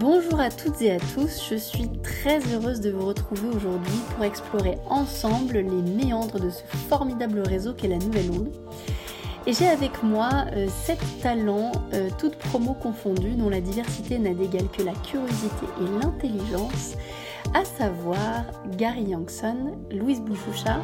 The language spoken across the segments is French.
Bonjour à toutes et à tous, je suis très heureuse de vous retrouver aujourd'hui pour explorer ensemble les méandres de ce formidable réseau qu'est la Nouvelle Onde. Et j'ai avec moi euh, sept talents, euh, toutes promos confondues, dont la diversité n'a d'égal que la curiosité et l'intelligence, à savoir Gary Youngson, Louise Bouchoucha,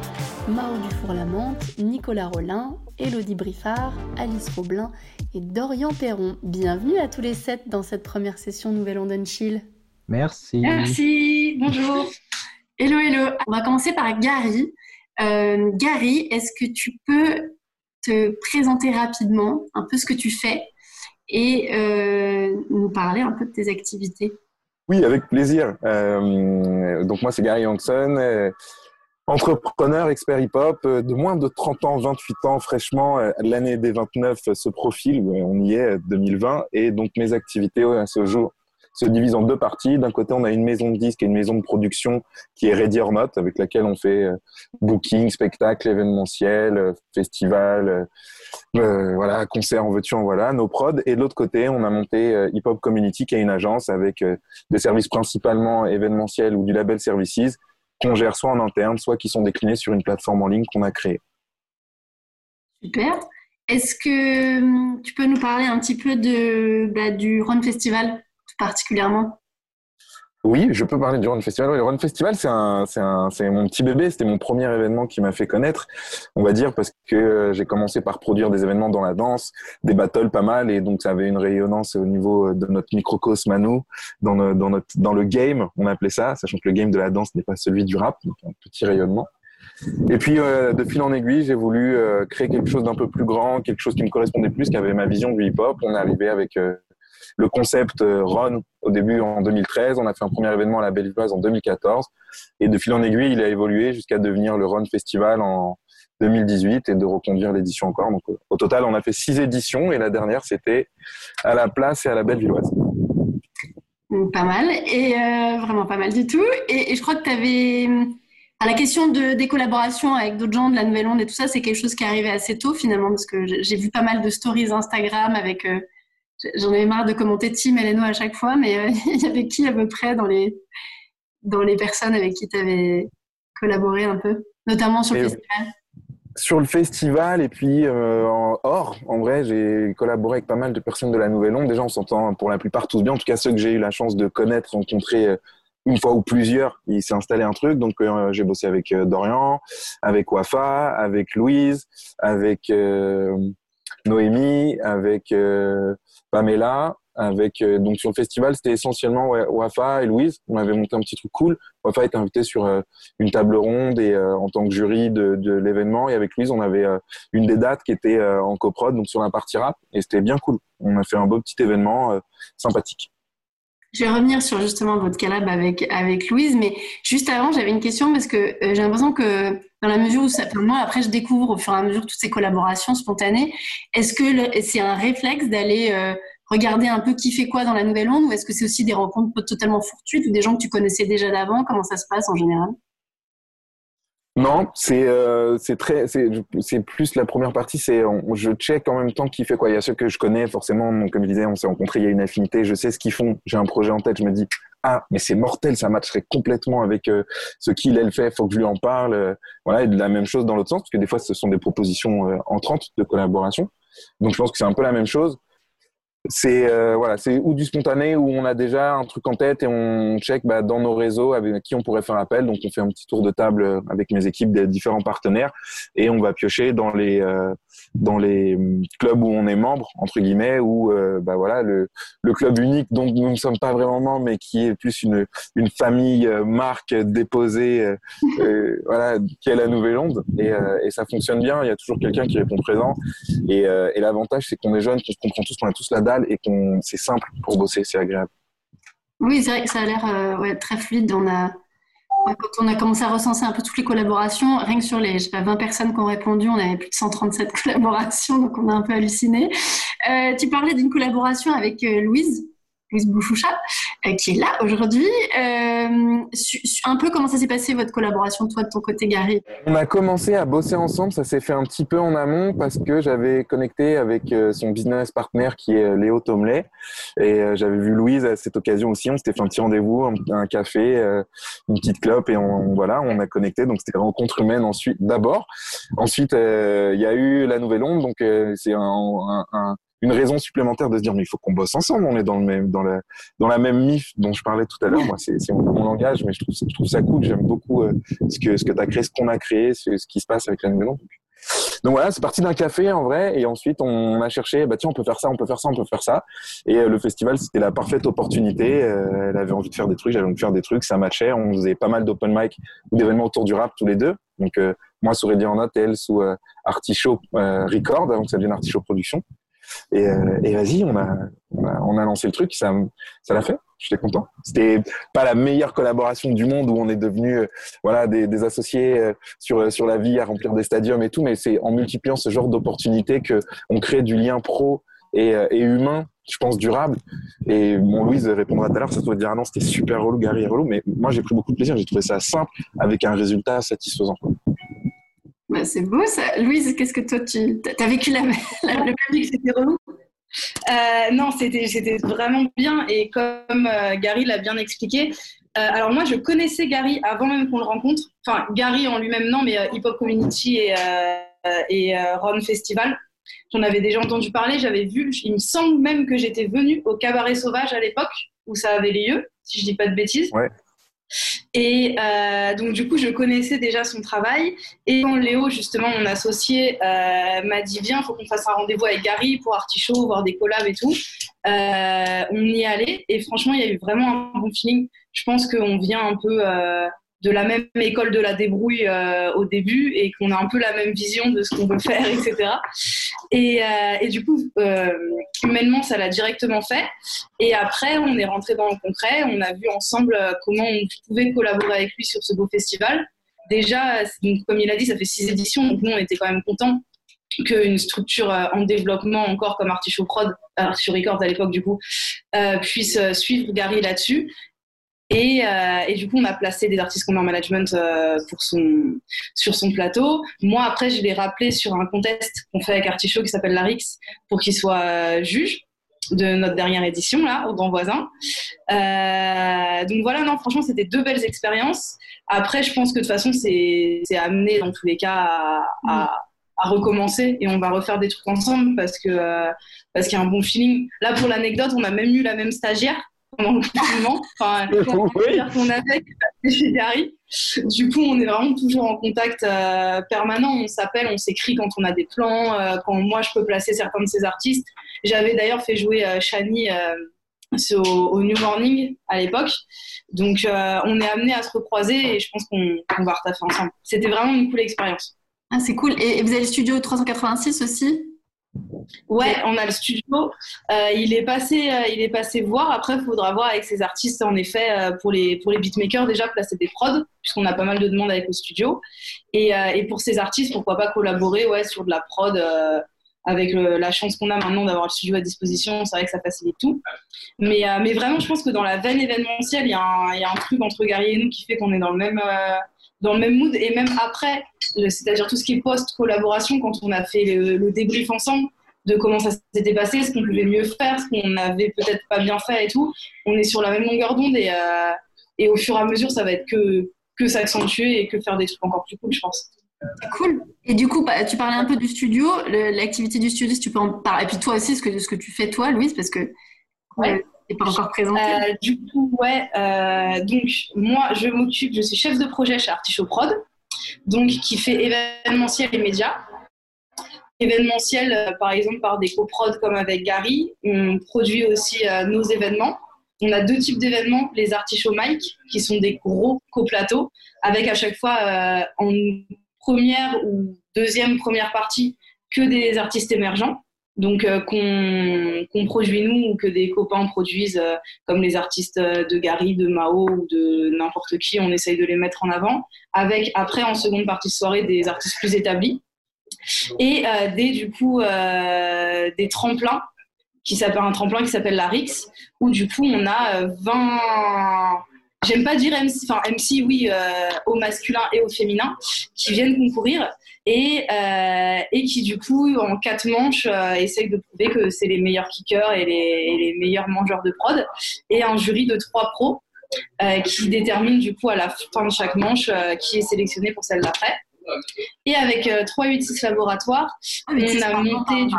Mao Dufour-Lamante, Nicolas Rollin, Elodie Briffard, Alice Roblin et Dorian Perron. Bienvenue à tous les sept dans cette première session Nouvelle London Chill. Merci. Merci, bonjour. hello, hello. On va commencer par Gary. Euh, Gary, est-ce que tu peux te présenter rapidement un peu ce que tu fais et euh, nous parler un peu de tes activités? Oui, avec plaisir. Euh, donc moi, c'est Gary Youngson entrepreneur, expert hip-hop, euh, de moins de 30 ans, 28 ans fraîchement, euh, l'année des 29 se profile, on y est, 2020, et donc mes activités à ce jour se divisent en deux parties. D'un côté, on a une maison de disques et une maison de production qui est Ready or Not, avec laquelle on fait euh, booking, spectacle, événementiel, festival, euh, voilà, concert en veux-tu, en voilà, nos prods. Et de l'autre côté, on a monté Hip Hop Community, qui est une agence avec des services principalement événementiels ou du label Services, qu'on gère soit en interne, soit qui sont déclinés sur une plateforme en ligne qu'on a créée. Super. Est-ce que hum, tu peux nous parler un petit peu de, bah, du Run Festival? Particulièrement oui, je peux parler du Run Festival. le Run Festival, c'est un, un, c'est mon petit bébé. C'était mon premier événement qui m'a fait connaître, on va dire, parce que j'ai commencé par produire des événements dans la danse, des battles pas mal, et donc ça avait une rayonnance au niveau de notre microcosme à nous, dans, dans, notre, dans le game, on appelait ça, sachant que le game de la danse n'est pas celui du rap, donc un petit rayonnement. Et puis, euh, de fil en aiguille, j'ai voulu euh, créer quelque chose d'un peu plus grand, quelque chose qui me correspondait plus, qui avait ma vision du hip-hop. On est arrivé avec euh, le concept euh, Run au début en 2013. On a fait un premier événement à la Bellevilloise en 2014. Et de fil en aiguille, il a évolué jusqu'à devenir le Run Festival en 2018 et de reconduire l'édition encore. Donc, euh, au total, on a fait six éditions et la dernière, c'était à la place et à la Bellevilloise. Pas mal, et euh, vraiment pas mal du tout. Et, je crois que tu avais. À la question de, des collaborations avec d'autres gens de la Nouvelle Onde et tout ça, c'est quelque chose qui est arrivé assez tôt finalement, parce que j'ai vu pas mal de stories Instagram avec J'en ai marre de commenter Tim et Leno à chaque fois, mais euh, il y avait qui à peu près dans les, dans les personnes avec qui tu avais collaboré un peu, notamment sur le festival? sur le festival et puis euh, en hors, en vrai, j'ai collaboré avec pas mal de personnes de la Nouvelle Onde. Déjà, on s'entend pour la plupart tous bien. En tout cas, ceux que j'ai eu la chance de connaître, rencontrer euh, une fois ou plusieurs, il s'est installé un truc. Donc, j'ai bossé avec Dorian, avec Wafa, avec Louise, avec Noémie, avec Pamela, avec euh, donc sur le festival, c'était essentiellement Wafa et Louise. On avait monté un petit truc cool. Wafa était invité sur euh, une table ronde et euh, en tant que jury de, de l'événement. Et avec Louise, on avait une des dates qui était en coprod, donc sur la partie rap, et c'était bien cool. On a fait un beau petit événement sympathique. Je vais revenir sur justement votre collab avec, avec Louise, mais juste avant, j'avais une question parce que j'ai l'impression que dans la mesure où ça, moi, après, je découvre au fur et à mesure toutes ces collaborations spontanées, est-ce que c'est un réflexe d'aller regarder un peu qui fait quoi dans la nouvelle onde ou est-ce que c'est aussi des rencontres totalement fortuites ou des gens que tu connaissais déjà d'avant? Comment ça se passe en général? Non, c'est euh, c'est très c'est plus la première partie. C'est je check en même temps qui fait quoi. Il y a ceux que je connais forcément. comme je disais, on s'est rencontrés. Il y a une affinité. Je sais ce qu'ils font. J'ai un projet en tête. Je me dis ah mais c'est mortel. Ça matcherait complètement avec euh, ce qu'il elle fait. Faut que je lui en parle. Euh, voilà. Et de la même chose dans l'autre sens parce que des fois ce sont des propositions euh, entrantes de collaboration. Donc je pense que c'est un peu la même chose c'est euh, voilà, c'est ou du spontané où on a déjà un truc en tête et on check bah, dans nos réseaux avec qui on pourrait faire appel. Donc on fait un petit tour de table avec mes équipes des différents partenaires et on va piocher dans les euh, dans les clubs où on est membre entre guillemets ou euh, bah voilà le le club unique dont nous ne sommes pas vraiment membres mais qui est plus une une famille marque déposée voilà qui est la Nouvelle Onde et, et ça fonctionne bien. Il y a toujours quelqu'un qui répond présent et, et l'avantage c'est qu'on est jeunes, qu'on se comprend tous, qu'on a tous la dalle et qu'on c'est simple pour bosser, c'est agréable. Oui, c'est vrai que ça a l'air euh, très fluide. On a, quand on a commencé à recenser un peu toutes les collaborations, rien que sur les je 20 personnes qui ont répondu, on avait plus de 137 collaborations, donc on a un peu halluciné. Euh, tu parlais d'une collaboration avec euh, Louise. Louise Bouchoucha, euh, qui est là aujourd'hui. Euh, un peu comment ça s'est passé votre collaboration, toi, de ton côté, Gary? On a commencé à bosser ensemble, ça s'est fait un petit peu en amont parce que j'avais connecté avec euh, son business partner qui est Léo Tomley et j'avais vu Louise à cette occasion aussi. On s'était fait un petit rendez-vous, un, café, une petite clope et on, voilà, on a connecté. Donc c'était rencontre humaine ensuite d'abord. Ensuite, il y a eu la Nouvelle Onde, donc c'est un, un une raison supplémentaire de se dire mais il faut qu'on bosse ensemble, on est dans le même dans la dans la même mif dont je parlais tout à l'heure. Moi c'est mon, mon, langage, mais je trouve je trouve ça cool. J'aime beaucoup euh, ce que ce que tu as créé, ce qu'on a créé, ce, ce, qui se passe avec la nouvelle donc voilà, c'est parti d'un café en vrai, et ensuite on a cherché, bah tiens, on peut faire ça, on peut faire ça, on peut faire ça. Et euh, le festival, c'était la parfaite opportunité. Euh, elle avait envie de faire des trucs, j'avais envie de faire des trucs, ça matchait. On faisait pas mal d'open mic ou d'événements autour du rap tous les deux. Donc moi sous Ready en elle sous Artichaut Record, avant que ça devienne Artichaut Production. Et, euh, et vas-y, on a, on a, lancé le truc, ça, ça l'a fait. J'étais content. C'était pas la meilleure collaboration du monde où on est devenu, euh, voilà, des, associés euh, sur sur la vie à remplir des stadiums et tout, mais c'est en multipliant ce genre d'opportunités que on crée du lien pro et, humain je pense, durable. Et mon Louise répondra tout à l'heure, ça doit dire, ah non, c'était super relou, Gary relou, mais moi, j'ai pris beaucoup de plaisir, j'ai trouvé ça simple, avec un résultat satisfaisant. Bah, c'est beau ça. Louise, qu'est-ce que toi, tu as vécu la, la, le même c'était relou? Euh, Non, c'était vraiment bien. Et comme euh, Gary l'a bien expliqué, euh, alors moi, je connaissais Gary avant même qu'on le rencontre. Enfin, Gary en lui-même, non, mais Hip Hop Community et, et Ron Festival. J'en avais déjà entendu parler, j'avais vu. Il me semble même que j'étais venue au Cabaret Sauvage à l'époque où ça avait lieu, si je dis pas de bêtises. Ouais. Et euh, donc, du coup, je connaissais déjà son travail. Et quand Léo, justement, mon associé, euh, m'a dit Viens, il faut qu'on fasse un rendez-vous avec Gary pour Artichaut, voir des collabs et tout, euh, on y allait. Et franchement, il y a eu vraiment un bon feeling. Je pense qu'on vient un peu de la même école de la débrouille euh, au début et qu'on a un peu la même vision de ce qu'on veut faire, etc. Et, euh, et du coup, euh, humainement, ça l'a directement fait. Et après, on est rentré dans le concret, on a vu ensemble comment on pouvait collaborer avec lui sur ce beau festival. Déjà, donc, comme il a dit, ça fait six éditions, donc nous, on était quand même contents qu'une structure en développement encore comme Artichaut Prod, Artichaut Records à l'époque du coup, puisse suivre Gary là-dessus. Et, euh, et, du coup, on a placé des artistes en management euh, pour son, sur son plateau. Moi, après, je l'ai rappelé sur un contest qu'on fait avec Artichaut qui s'appelle Larix pour qu'il soit euh, juge de notre dernière édition, là, au Grand Voisin. Euh, donc voilà, non, franchement, c'était deux belles expériences. Après, je pense que de toute façon, c'est amené dans tous les cas à, recommencer et on va refaire des trucs ensemble parce parce qu'il y a un bon feeling. Là, pour l'anecdote, on a même eu la même stagiaire pendant le confinement. Enfin, qu'on avait chez Gary. Du coup, on est vraiment toujours en contact euh, permanent. On s'appelle, on s'écrit quand on a des plans, euh, quand moi je peux placer certains de ces artistes. J'avais d'ailleurs fait jouer euh, Shani au, au, New Morning à l'époque. Donc, on est amené à se recroiser et je pense qu'on va retaffer ensemble. C'était vraiment une cool expérience. Ah, c'est cool. Et vous avez le studio 386 aussi? Ouais, on a le studio. Euh, il est passé, euh, il est passé voir. Après, il faudra voir avec ces artistes, en effet, euh, pour les pour les beatmakers déjà placer des prods, puisqu'on a pas mal de demandes avec le studio. Et, pour ces artistes, pourquoi pas collaborer, ouais, sur de la prod. avec la chance qu'on a maintenant d'avoir le studio à disposition, c'est vrai que ça facilite tout. Mais, mais vraiment, je pense que dans la veine événementielle, il y, a un truc entre Gary et nous qui fait qu'on est dans le même dans le même mood et même après, c'est-à-dire tout ce qui est post-collaboration, quand on a fait le, débrief ensemble de comment ça s'était passé, ce qu'on pouvait mieux faire, ce qu'on avait peut-être pas bien fait et tout, on est sur la même longueur d'onde et, euh, et au fur et à mesure, ça va être que, que s'accentuer et que faire des trucs encore plus cool, je pense. Cool. Et du coup, bah, tu parlais un peu du studio, l'activité du studio, si tu peux en parler. Et puis toi aussi, ce que, ce que tu fais toi, Louise, parce que ouais pas encore présenté. Euh, du coup, ouais. Euh, donc, moi, je m'occupe, je suis chef de projet chez Artichaut Prod, donc qui fait événementiel et médias. Événementiel, euh, par exemple, par des coprods comme avec Gary. On produit aussi nos événements. On a deux types d'événements, les Artichaut Mike, qui sont des gros coplateaux, avec à chaque fois en première ou deuxième première partie que des artistes émergents donc euh, qu'on produit nous ou que des copains produisent, euh, comme les artistes de Gary, de Mao ou de n'importe qui, on essaye de les mettre en avant, avec après en seconde partie de soirée des artistes plus établis et euh, des du coup des tremplins qui s'appelle un tremplin qui s'appelle la Rix, où du coup on a 20 j'aime pas dire MC, enfin MC oui, euh, au masculin et au féminin, qui viennent concourir et, euh, et qui du coup en quatre manches euh, essayent de prouver que c'est les meilleurs kickers et les, les, meilleurs mangeurs de prod, et un jury de trois pros euh, qui détermine du coup à la fin de chaque manche euh, qui est sélectionné pour celle d'après. Et avec 3, 8, 6 laboratoires, Ah, on a pas monté bon, du.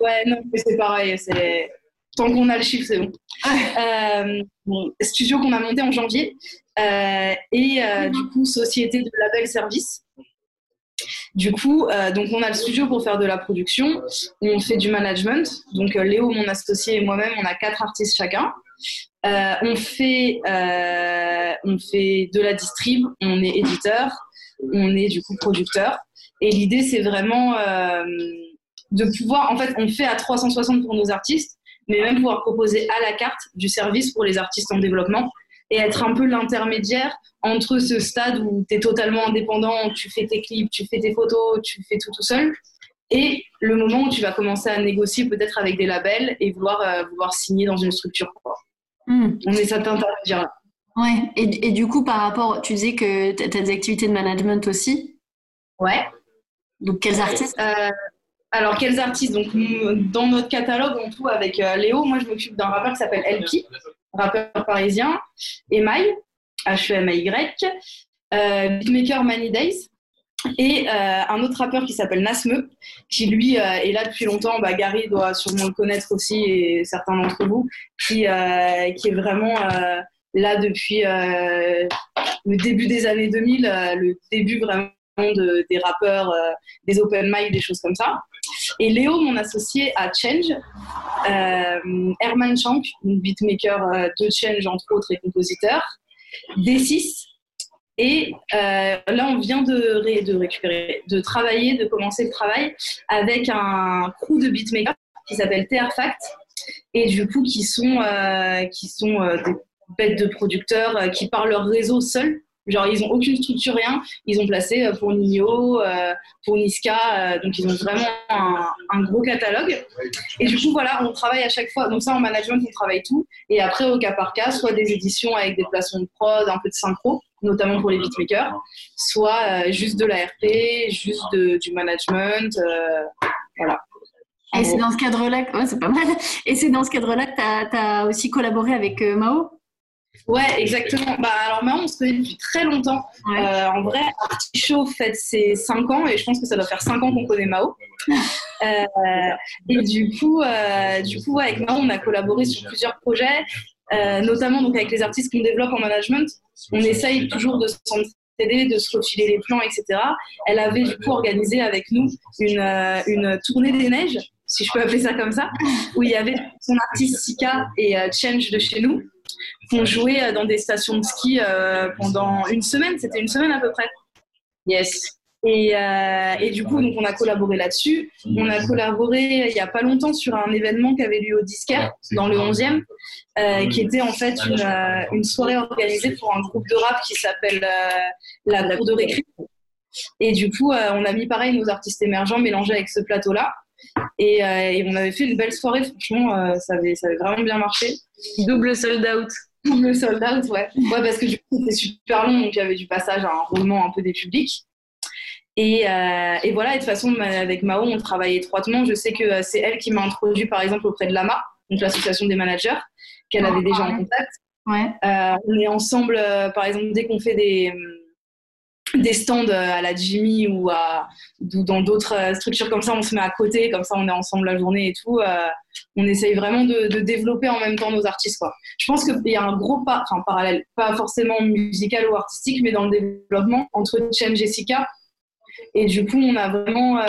Ouais, non, mais c'est pareil. C'est... Tant qu'on a le chiffre, c'est bon. Euh, bon, studio qu'on a monté en janvier. euh, et euh, du coup, société de label service. Du coup, euh, donc on a le studio pour faire de la production. On fait du management. Donc euh, Léo, mon associé, et moi-même, on a quatre artistes chacun. Euh, on, fait, euh, on fait de la distrib, on est éditeur, on est du coup producteur. Et l'idée, c'est vraiment euh, de pouvoir, en fait, on fait à 360 pour nos artistes, mais même pouvoir proposer à la carte du service pour les artistes en développement et être un peu l'intermédiaire entre ce stade où tu es totalement indépendant, tu fais tes clips, tu fais tes photos, tu fais tout tout seul, et le moment où tu vas commencer à négocier peut-être avec des labels et vouloir, euh, vouloir signer dans une structure. quoi. Hmm. On est cet intermédiaire-là. Ouais. Et, et du coup, par rapport, tu disais que tu as des activités de management aussi. Ouais. Donc, quels artistes? Euh, alors, quels artistes? Donc, dans notre catalogue, en tout, avec euh, Léo, moi, je m'occupe d'un rappeur qui s'appelle LP, rappeur parisien, Email, H-E-M-A-Y, euh, beatmaker Many Days, et un autre rappeur qui s'appelle Nasme, qui lui est là depuis longtemps. Bah, Gary doit sûrement le connaître aussi, et certains d'entre vous, qui, qui est vraiment là depuis euh, le début des années 2000, euh, le début vraiment de, des rappeurs, euh, des open mic, des choses comme ça. Et Léo, mon associé à Change, Herman Chank, beatmaker de Change entre autres et compositeur, D6. Et là, on vient de, de récupérer, de travailler, de commencer le travail avec un crew de beatmakers qui s'appelle TR Fact et du coup qui sont, qui sont des bêtes de producteurs euh, qui par leur réseau seuls Genre, ils ont aucune structure, rien. Ils ont placé euh, pour Nino, euh, pour Niska. donc, ils ont vraiment un, gros catalogue. Et du coup, voilà, on travaille à chaque fois. Donc, ça, en management, on travaille tout. Et après, au cas par cas, soit des éditions avec des placements de prod, un peu de synchro, notamment pour les beatmakers, soit juste de la RP, juste du management. voilà. Et c'est dans ce cadre-là, que- tu as, aussi collaboré avec Mao? Ouais, exactement. Bah, alors, Maman, on se connaît depuis très longtemps. Ouais. Euh, en vrai, Artichaut fête ses 5 ans et je pense que ça doit faire 5 ans qu'on connaît Mao. Euh, et du coup, euh, du coup ouais, avec Mao, on a collaboré sur plusieurs projets, euh, notamment donc, avec les artistes qu'on développe en management. On essaye toujours de s'entraider, de se refiler les plans, etc. Elle avait du coup organisé avec nous une, euh, une tournée des neiges, si je peux appeler ça comme ça, où il y avait son artiste Sika et euh, Change de chez nous qui ont joué euh, dans des stations de ski euh, pendant une semaine. C'était une semaine à peu près. Yes. Et, euh, et du coup, donc, on a collaboré là-dessus. On a collaboré il n'y a pas longtemps sur un événement qui avait lieu au Disquaire, dans le 11e, euh, qui était en fait une, euh, une soirée organisée pour un groupe de rap qui s'appelle euh, La Cour de Récré. Et du coup, euh, on a mis pareil nos artistes émergents mélangés avec ce plateau-là. Et, euh, et on avait fait une belle soirée, franchement, euh, ça, avait, ça avait vraiment bien marché. Double sold out. Double sold out, ouais. Ouais, parce que du coup, c'était super long, donc il y avait du passage à un roulement un peu des publics. Et, euh, et voilà, et de toute façon, avec Mao, on travaille étroitement. Je sais que c'est elle qui m'a introduit, par exemple, auprès de l'AMA, donc l'association des managers, qu'elle avait déjà en contact. Ouais. Euh, on est ensemble, euh, par exemple, dès qu'on fait des, hum, des stands euh, à la Jimmy ou, à, ou dans d'autres euh, structures comme ça, on se met à côté, comme ça on est ensemble la journée et tout. euh, on essaye vraiment de, développer en même temps nos artistes. Quoi. Je pense qu'il y a un gros pas, enfin parallèle, pas forcément musical ou artistique, mais dans le développement entre Chen et Jessica. Et du coup, on a vraiment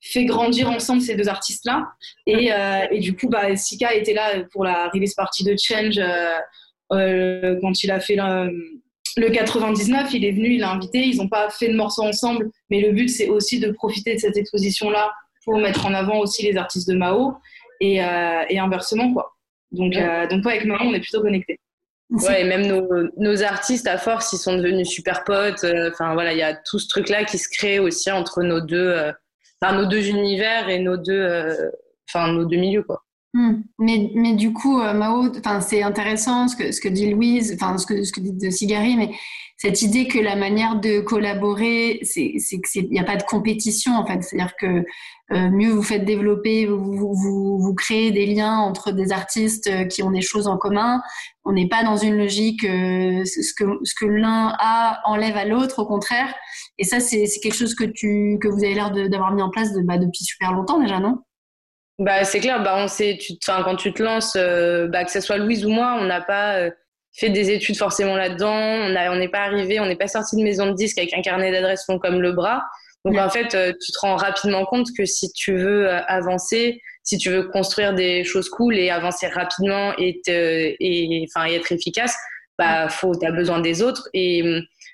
fait grandir ensemble ces deux artistes-là. Et, et du coup, bah, Sika était là pour la release party de Change quand il a fait le, le 99. Il est venu, il l'a invité. Ils n'ont pas fait de morceaux ensemble, mais le but, c'est aussi de profiter de cette exposition-là pour mettre en avant aussi les artistes de Mao et, euh, et inversement, quoi. Donc, euh, donc ouais, avec Mao, on est plutôt connectés. Ouais, et même nos, nos artistes, à force, ils sont devenus super potes. Euh, Enfin, voilà, il y a tout ce truc-là qui se crée aussi entre nos deux, euh, enfin, nos deux univers et nos deux, enfin, nos deux milieux, quoi. Hmm. Mais, mais du coup, euh, Mao, c'est intéressant ce que, ce que dit Louise, ce que, ce que dit de Sigari, mais cette idée que la manière de collaborer, c'est qu'il n'y a pas de compétition en fait. C'est-à-dire que euh, mieux vous faites développer, vous, vous, vous, créez des liens entre des artistes euh, qui ont des choses en commun. On n'est pas dans une logique ce que, ce que l'un a enlève à l'autre, au contraire. Et ça, c'est quelque chose que, tu, que vous avez l'air d'avoir mis en place de, bah, depuis super longtemps déjà, non? Bah, c'est clair, bah, on sait, tu, quand tu te lances, euh, bah, que ce soit Louise ou moi, on n'a pas euh, fait des études forcément là-dedans, on n'est pas arrivé, on n'est pas sorti de maison de disque avec un carnet d'adresses long comme le bras. Donc en fait, euh, tu te rends rapidement compte que si tu veux avancer, si tu veux construire des choses cool et avancer rapidement et, et, enfin, et être efficace, bah, faut, as besoin des autres. Et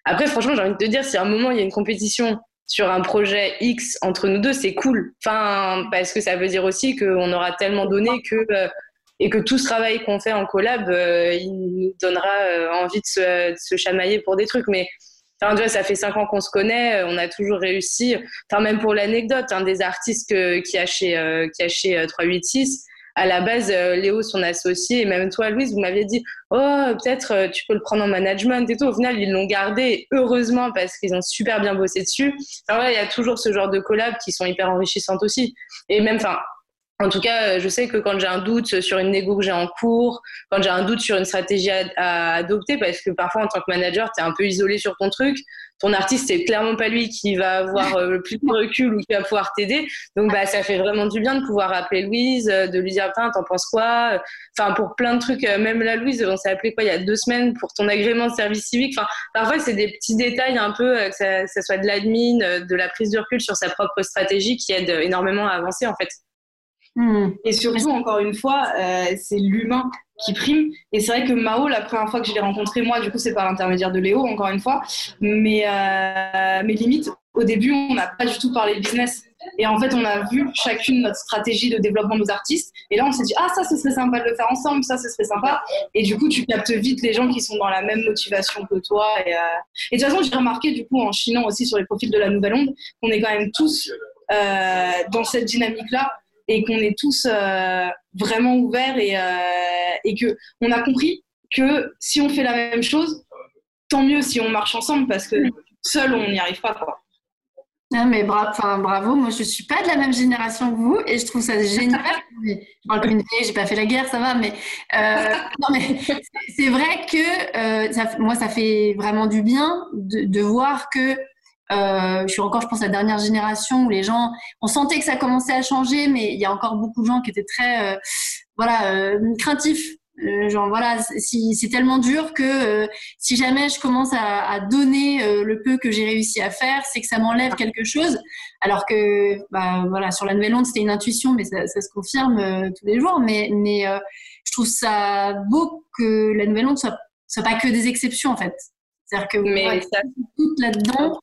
après, franchement, j'ai envie de te dire, si à un moment il y a une compétition sur un projet X entre nous deux, c'est cool. Enfin, parce que ça veut dire aussi qu'on aura tellement donné que euh, et que tout ce travail qu'on fait en collab, euh, il nous donnera euh, envie de se, chamailler pour des trucs. Mais enfin, vois, ça fait cinq ans qu'on se connaît, on a toujours réussi. Enfin, même pour l'anecdote, un des artistes qui a chez qui a chez 386 à la base, euh, Léo, son associé, et même toi, Louise, vous m'aviez dit, oh, peut-être euh, tu peux le prendre en management et tout. Au final, ils l'ont gardé, heureusement, parce qu'ils ont super bien bossé dessus. Alors il y a toujours ce genre de collabs qui sont hyper enrichissantes aussi. Et même, enfin, en tout cas, je sais que quand j'ai un doute sur une négo que j'ai en cours, quand j'ai un doute sur une stratégie à, adopter, parce que parfois en tant que manager, tu es un peu isolé sur ton truc, ton artiste, c'est clairement pas lui qui va avoir euh, le plus de recul ou qui va pouvoir t'aider. Donc, bah, ça fait vraiment du bien de pouvoir appeler Louise, euh, de lui dire, putain, t'en penses quoi? Enfin, pour plein de trucs, euh, même la Louise, on s'est appelé quoi il y a deux semaines pour ton agrément de service civique. Enfin, parfois, c'est des petits détails un peu, que ça, ça soit de l'admin, de la prise de recul sur sa propre stratégie qui aide énormément à avancer, en fait. Hmm. Et surtout, encore une fois, euh, c'est l'humain qui prime. Et c'est vrai que Mao, la première fois que je l'ai rencontré, moi, du coup, c'est par l'intermédiaire de Léo, encore une fois. Mais, euh, mais limite, au début, on n'a pas du tout parlé de business. Et en fait, on a vu chacune notre stratégie de développement de nos artistes. Et là, on s'est dit, ah, ça, ce serait sympa de le faire ensemble, ça, ce serait sympa. Et du coup, tu captes vite les gens qui sont dans la même motivation que toi. Et, euh... et de toute façon, j'ai remarqué, du coup, en chinant aussi sur les profils de la Nouvelle Onde, qu'on est quand même tous euh, dans cette dynamique-là et qu'on est tous euh, vraiment ouverts et, euh, et que on a compris que si on fait la même chose, tant mieux si on marche ensemble parce que seul on n'y arrive pas quoi. Non, mais bravo, bravo, moi je suis pas de la même génération que vous et je trouve ça génial. je parle comme une vieille, j'ai pas fait la guerre, ça va, mais, euh, non, mais c'est vrai que ça, moi ça fait vraiment du bien de, de voir que euh, je suis encore, je pense, la dernière génération où les gens, on sentait que ça commençait à changer, mais il y a encore beaucoup de gens qui étaient très, euh, voilà, euh, craintifs. genre voilà, c'est tellement dur que si jamais je commence à, à donner le peu que j'ai réussi à faire, c'est que ça m'enlève quelque chose. Alors que, bah, voilà, sur la nouvelle onde, c'était une intuition, mais ça, ça se confirme tous les jours. Mais, mais je trouve ça beau que la nouvelle onde soit, soit pas que des exceptions en fait. C'est-à-dire que mais ça... tout là-dedans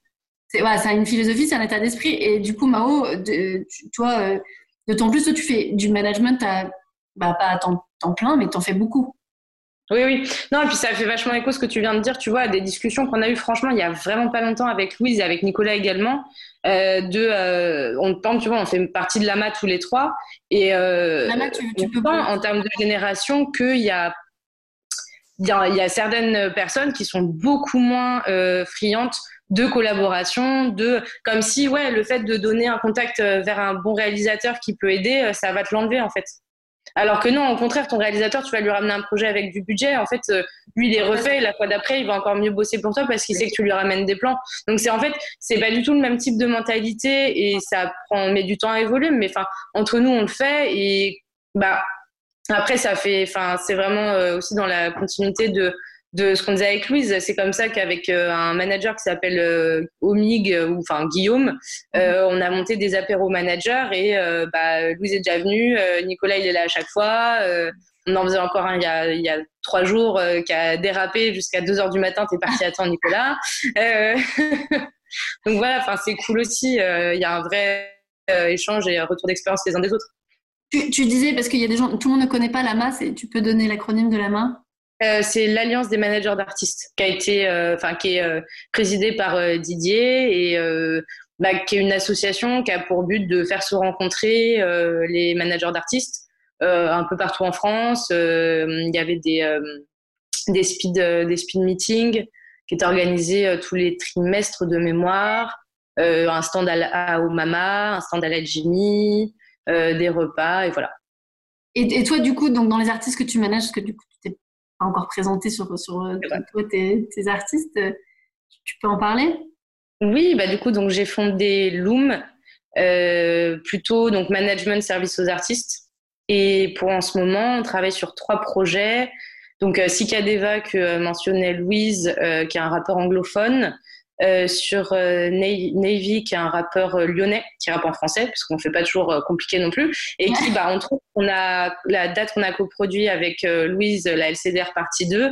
c'est voilà, une philosophie, c'est un état d'esprit. Et du coup, Mao, de, toi, euh, d'autant plus, que tu fais du management à, bah, pas à temps, plein, mais tu en fais beaucoup. Oui, oui. Non, et puis ça fait vachement écho ce que tu viens de dire, tu vois, à des discussions qu'on a eues, franchement, il y a vraiment pas longtemps avec Louise et avec Nicolas également. Euh, de, euh, on pense, tu vois, on fait partie de l'AMA tous les trois. Et euh, tu, tu peux pas, en termes de génération, qu'il y a il y, a, certaines personnes qui sont beaucoup moins euh, friandes de collaboration, de comme si ouais le fait de donner un contact euh, vers un bon réalisateur qui peut aider, euh, ça va te l'enlever en fait. Alors que non, au contraire, ton réalisateur, tu vas lui ramener un projet avec du budget. En fait, euh, lui, il est refait. La fois d'après, il va encore mieux bosser pour toi parce qu'il sait que tu lui ramènes des plans. Donc, c'est en fait, c'est pas du tout le même type de mentalité et ça prend, met du temps à évoluer. Mais enfin, entre nous, on le fait et bah après, ça fait, enfin, c'est vraiment aussi dans la continuité de de ce qu'on disait avec Louise. C'est comme ça qu'avec euh, un manager qui s'appelle euh, Omig, euh, ou enfin Guillaume, euh, on a monté des apéros managers et bah, Louise est déjà venue, Nicolas il est là à chaque fois. on en faisait encore un il y a, il y a trois jours qui a dérapé jusqu'à 2 heures du matin. T'es parti à temps, Nicolas. Donc voilà, c'est cool aussi. Il y a un vrai échange et un retour d'expérience les uns des autres. Tu, tu disais parce qu'il y a des gens, tout le monde ne connaît pas la masse et tu peux donner l'acronyme de la main euh, c'est l'Alliance des managers d'artistes qui a été, euh, enfin, qui est euh, présidée par Didier et bah, qui est une association qui a pour but de faire se rencontrer les managers d'artistes un peu partout en France. Il y avait des, des, speed, des speed meetings qui étaient organisés tous les trimestres de mémoire. un stand à, au Mama, un stand à la Jimmy, des repas, et voilà. Et, toi, du coup, donc dans les artistes que tu manages, parce que du coup, encore présenté sur, sur toi, tes, tes, artistes, tu peux en parler? Oui, bah du coup, donc j'ai fondé Loom, euh, plutôt donc management service aux artistes. Et pour en ce moment, on travaille sur trois projets. Donc euh, Sikadeva que mentionnait Louise, euh, qui est un rappeur anglophone, euh, sur euh, Navy, qui est un rappeur euh, lyonnais qui rappe en français, puisqu'on ne fait pas toujours compliqué non plus, et qui, bah, on trouve qu'on a la date qu'on a coproduit avec Louise, la LCDR partie 2,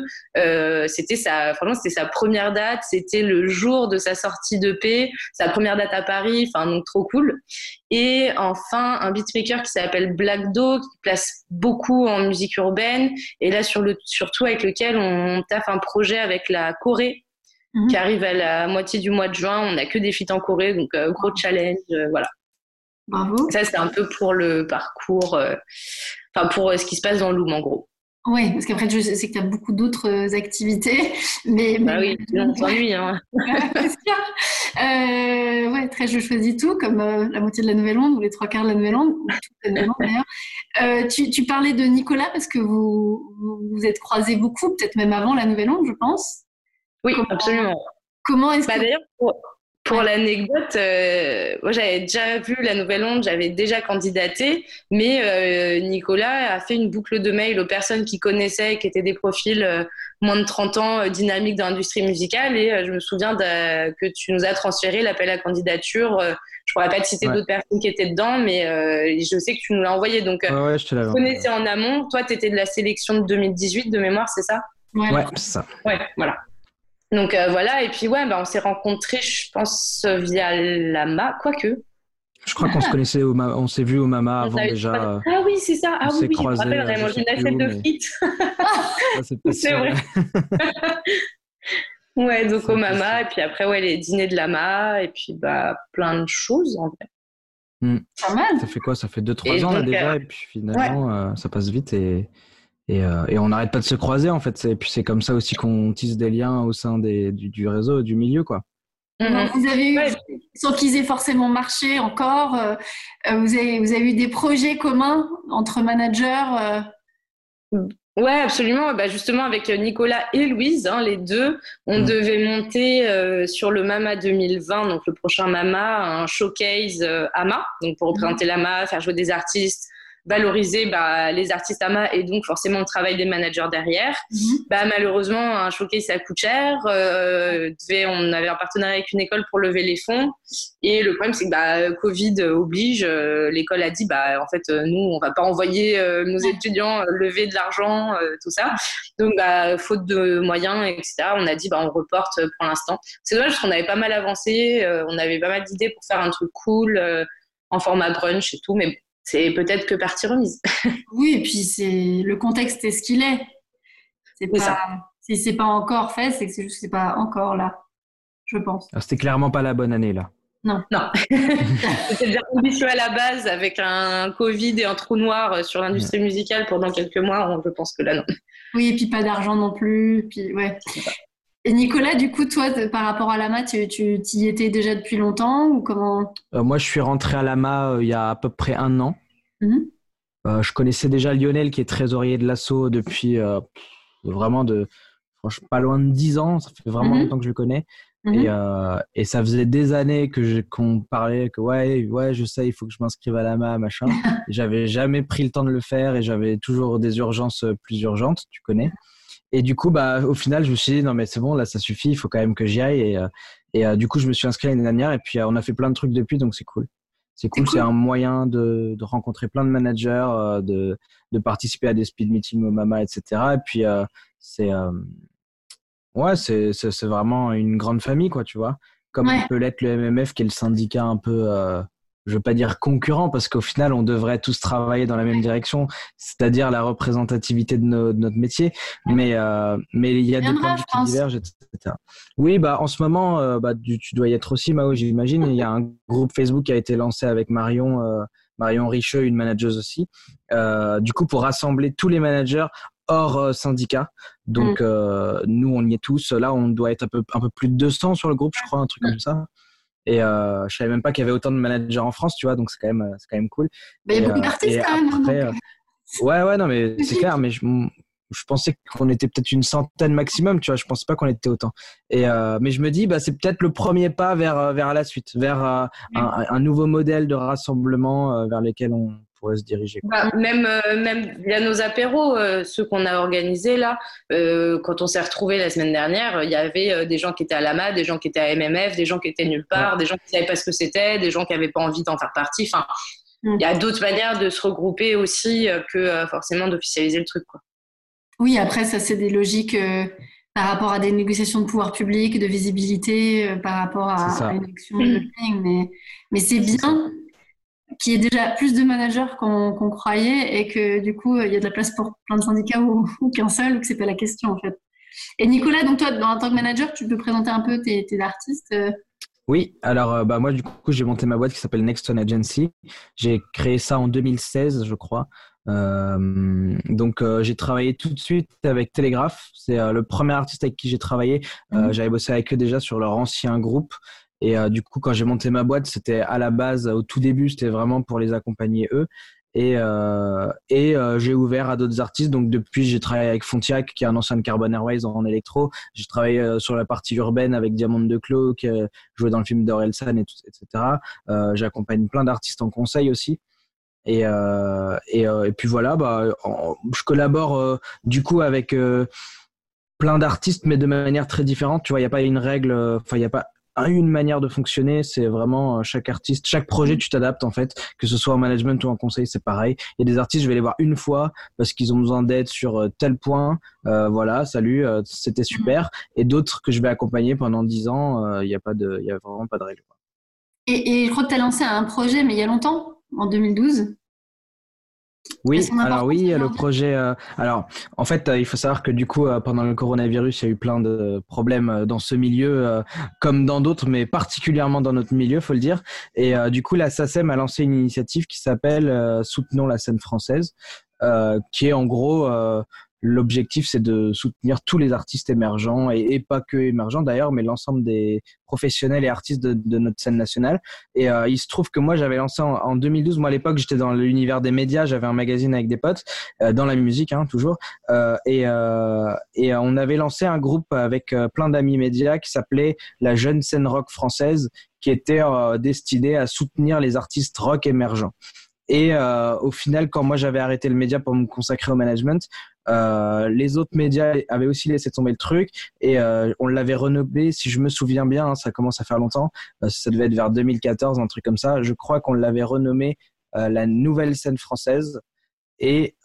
c'était sa, franchement, c'était sa première date, c'était le jour de sa sortie de paix, sa première date à Paris, enfin, donc trop cool. Et enfin, un beatmaker qui s'appelle Black Do, qui place beaucoup en musique urbaine, et là, sur le, surtout avec lequel on taffe un projet avec la Corée, Mhm. qui arrive à la moitié du mois de juin. On n'a que des feats en Corée, donc euh, gros challenge, euh, voilà. Bravo. Ça, c'est un peu pour le parcours, euh, enfin pour ce qui se passe dans Loom, en gros. Oui, parce qu'après, je sais que tu as beaucoup d'autres activités. Mais, bah oui, on s'ennuie. Hein. euh, ouais, très je choisis tout, comme la moitié de la Nouvelle-Onde ou les trois quarts de la Nouvelle-Onde, tu, tu, parlais de Nicolas parce que vous vous êtes croisés beaucoup, peut-être même avant la Nouvelle-Onde, je pense. Oui, absolument. Comment est-ce bah, que... D'ailleurs, pour, l'anecdote, euh, moi j'avais déjà vu la Nouvelle Onde, j'avais déjà candidaté, mais euh, Nicolas a fait une boucle de mail aux personnes qui connaissaient, qui étaient des profils euh, moins de 30 ans dynamiques dans l'industrie musicale, et je me souviens que tu nous as transféré l'appel à candidature. je pourrais pas te citer d'autres personnes qui étaient dedans, mais je sais que tu nous l'as envoyé. Donc, ouais, je te connaissais en amont. Toi, tu étais de la sélection de 2018 de mémoire, c'est ça? Ouais, c'est ça. Ouais, voilà. Donc euh, voilà, et puis ouais, bah, on s'est rencontrés, je pense, via l'AMA, quoique. Je crois qu'on se connaissait, au on s'est vu au Mama avant déjà. Ah oui, c'est ça. Ah oui, oui, je me rappelle, on a mangé une assiette de frites. c'est vrai. ouais, donc au Mama, et puis après, ouais, les dîners de l'AMA, et puis bah, plein de choses en fait. Hmm. Pas mal. Ça fait quoi? Ça fait 2-3 ans là déjà, euh, et puis finalement, euh, ça passe vite et. Et, euh, et on n'arrête pas de se croiser en fait. Et puis c'est comme ça aussi qu'on tisse des liens au sein des, du, du réseau, du milieu quoi. Mhm. Vous avez eu, sans qu'ils aient forcément marché encore, euh, euh, vous, avez, vous avez eu des projets communs entre managers Ouais, absolument. Bah justement, avec Nicolas et Louise, hein, les deux, on mhm. devait monter sur le MAMA 2020, donc le prochain MAMA, un showcase AMA, donc pour représenter l'AMA, faire jouer des artistes, valoriser bah, les artistes AMA et donc forcément le travail des managers derrière. Mhm. Bah, malheureusement, un showcase, ça coûte cher. Euh, on avait un partenariat avec une école pour lever les fonds. Et le problème, c'est que bah, Covid oblige. Euh, l'école a dit, bah, en fait, euh, nous, on va pas envoyer nos étudiants lever de l'argent, tout ça. Donc, bah, faute de moyens, etc., on a dit, bah, on reporte pour l'instant. C'est dommage parce qu'on avait pas mal avancé. on avait pas mal d'idées pour faire un truc cool en format brunch et tout. Mais c'est peut-être que partie remise. oui, et puis c'est le contexte est ce qu'il est. C'est pas, si c'est pas encore fait, c'est que c'est juste c'est pas encore là, je pense. C'était clairement pas la bonne année là. Non. Non. C'était bien ambitieux à la base avec un Covid et un trou noir sur l'industrie musicale pendant quelques mois. Je pense que là, non. Oui, et puis pas d'argent non plus. Puis, ouais. Et Nicolas, du coup, toi, par rapport à l'AMA, tu, tu y étais déjà depuis longtemps ou comment? Euh, Moi, je suis rentré à l'AMA euh, il y a à peu près un an. Mhm. Euh, je connaissais déjà Lionel, qui est trésorier de l'assaut depuis vraiment de, franchement, pas loin de dix ans. Ça fait vraiment mhm. longtemps que je le connais. Mhm. Et, et, ça faisait des années que qu'on parlait que ouais, ouais, je sais, il faut que je m'inscrive à l'AMA, machin. j'avais jamais pris le temps de le faire et j'avais toujours des urgences plus urgentes, tu connais. Et du coup, bah, au final, je me suis dit, non, mais c'est bon, là, ça suffit, il faut quand même que j'y aille. Et, euh, et euh, du coup, je me suis inscrit l'année dernière et puis euh, on a fait plein de trucs depuis, donc c'est cool. C'est cool, c'est un moyen de, de, rencontrer plein de managers, de, de, participer à des speed meetings au Mama, etc. Et puis, c'est ouais, c'est vraiment une grande famille, quoi, tu vois. Comme peut l'être le MMF, qui est le syndicat un peu je veux pas dire concurrent parce qu'au final on devrait tous travailler dans la même direction, c'est-à-dire la représentativité de, notre métier, mais euh, mais il y a des points de vue qui divergent, etc. Oui, bah en ce moment, euh, bah, tu, dois y être aussi, Mao, j'imagine. Il y a un groupe Facebook qui a été lancé avec Marion. Euh, Marion Richeux, une manageuse aussi. du coup, pour rassembler tous les managers hors syndicat. Donc, mm. nous, on y est tous. Là, on doit être un peu, un peu plus de 200 sur le groupe, je crois, un truc comme ça. Et euh, je savais même pas qu'il y avait autant de managers en France, tu vois, donc c'est quand même, c'est quand même cool. Mais il y a beaucoup d'artistes quand même. Hein, ouais, ouais, non, mais c'est clair, mais je, je pensais qu'on était peut-être une centaine maximum, tu vois. Je pensais pas qu'on était autant. Et euh, mais je me dis, bah, c'est peut-être le premier pas vers euh, vers la suite, vers euh, un, un, nouveau modèle de rassemblement vers lequel on pourrait se diriger. Bah, même même il y a nos apéros, ceux qu'on a organisés là, quand on s'est retrouvés la semaine dernière, il y avait des gens qui étaient à l'AMA, des gens qui étaient à MMF, des gens qui étaient nulle part, des gens qui savaient pas ce que c'était, des gens qui avaient pas envie d'en faire partie. Enfin, mm. il y a d'autres manières de se regrouper aussi que forcément d'officialiser le truc, quoi. Oui, après, ça, c'est des logiques euh, par rapport à des négociations de pouvoir public, de visibilité, euh, par rapport à, une élection de mais, mais c'est bien qu'il y ait déjà plus de managers qu'on croyait et que du coup, il y a de la place pour plein de syndicats ou, qu'un seul, ou que c'est pas la question en fait. Et Nicolas, donc toi, en tant que manager, tu peux présenter un peu tes, artistes euh? Oui, alors bah, moi du coup j'ai monté ma boîte qui s'appelle Nexton Agency. J'ai créé ça en 2016, je crois. Euh, donc euh, j'ai travaillé tout de suite avec Telegraph. C'est euh, le premier artiste avec qui j'ai travaillé. Mhm. J'avais bossé avec eux déjà sur leur ancien groupe. Et du coup, quand j'ai monté ma boîte, c'était à la base, au tout début, c'était vraiment pour les accompagner eux. Et, et j'ai ouvert à d'autres artistes. Donc depuis, j'ai travaillé avec Fontiac, qui est un ancien de Carbon Airways en, électro. J'ai travaillé sur la partie urbaine avec Diamond de Clos, qui jouait dans le film d'Orelsan, et etc. J'accompagne plein d'artistes en conseil aussi. Et, euh, et, euh, et, puis voilà, bah, je collabore euh, du coup avec plein d'artistes, mais de manière très différente. Tu vois, il n'y a pas une règle, enfin, il n'y a pas une manière de fonctionner. C'est vraiment chaque artiste, chaque projet, tu t'adaptes en fait, que ce soit en management ou en conseil, c'est pareil. Il y a des artistes, je vais les voir une fois parce qu'ils ont besoin d'aide sur tel point. Euh, voilà, salut, c'était super. Et d'autres que je vais accompagner pendant dix ans, il n'y a pas de, il y a vraiment pas de règle. Et, et je crois que tu as lancé un projet, mais il y a longtemps? En 2012 oui, alors oui, le projet. Euh, alors, en fait, euh, il faut savoir que du coup, euh, pendant le coronavirus, il y a eu plein de problèmes dans ce milieu, comme dans d'autres, mais particulièrement dans notre milieu, faut le dire. Et du coup, la SACEM a lancé une initiative qui s'appelle Soutenons la scène française, qui est en gros L'objectif, c'est de soutenir tous les artistes émergents et, pas que émergents d'ailleurs, mais l'ensemble des professionnels et artistes de, notre scène nationale. Et euh, il se trouve que moi, j'avais lancé en, 2012. Moi, à l'époque, j'étais dans l'univers des médias. J'avais un magazine avec des potes euh, dans la musique, hein, toujours. Euh, et, on avait lancé un groupe avec plein d'amis médias qui s'appelait la jeune scène rock française, qui était destiné à soutenir les artistes rock émergents. Et au final, quand moi j'avais arrêté le média pour me consacrer au management, euh, les autres médias avaient aussi laissé tomber le truc et euh, on l'avait renommé, si je me souviens bien, hein, ça commence à faire longtemps, euh, ça devait être vers 2014, un truc comme ça. Je crois qu'on l'avait renommé la nouvelle scène française. Et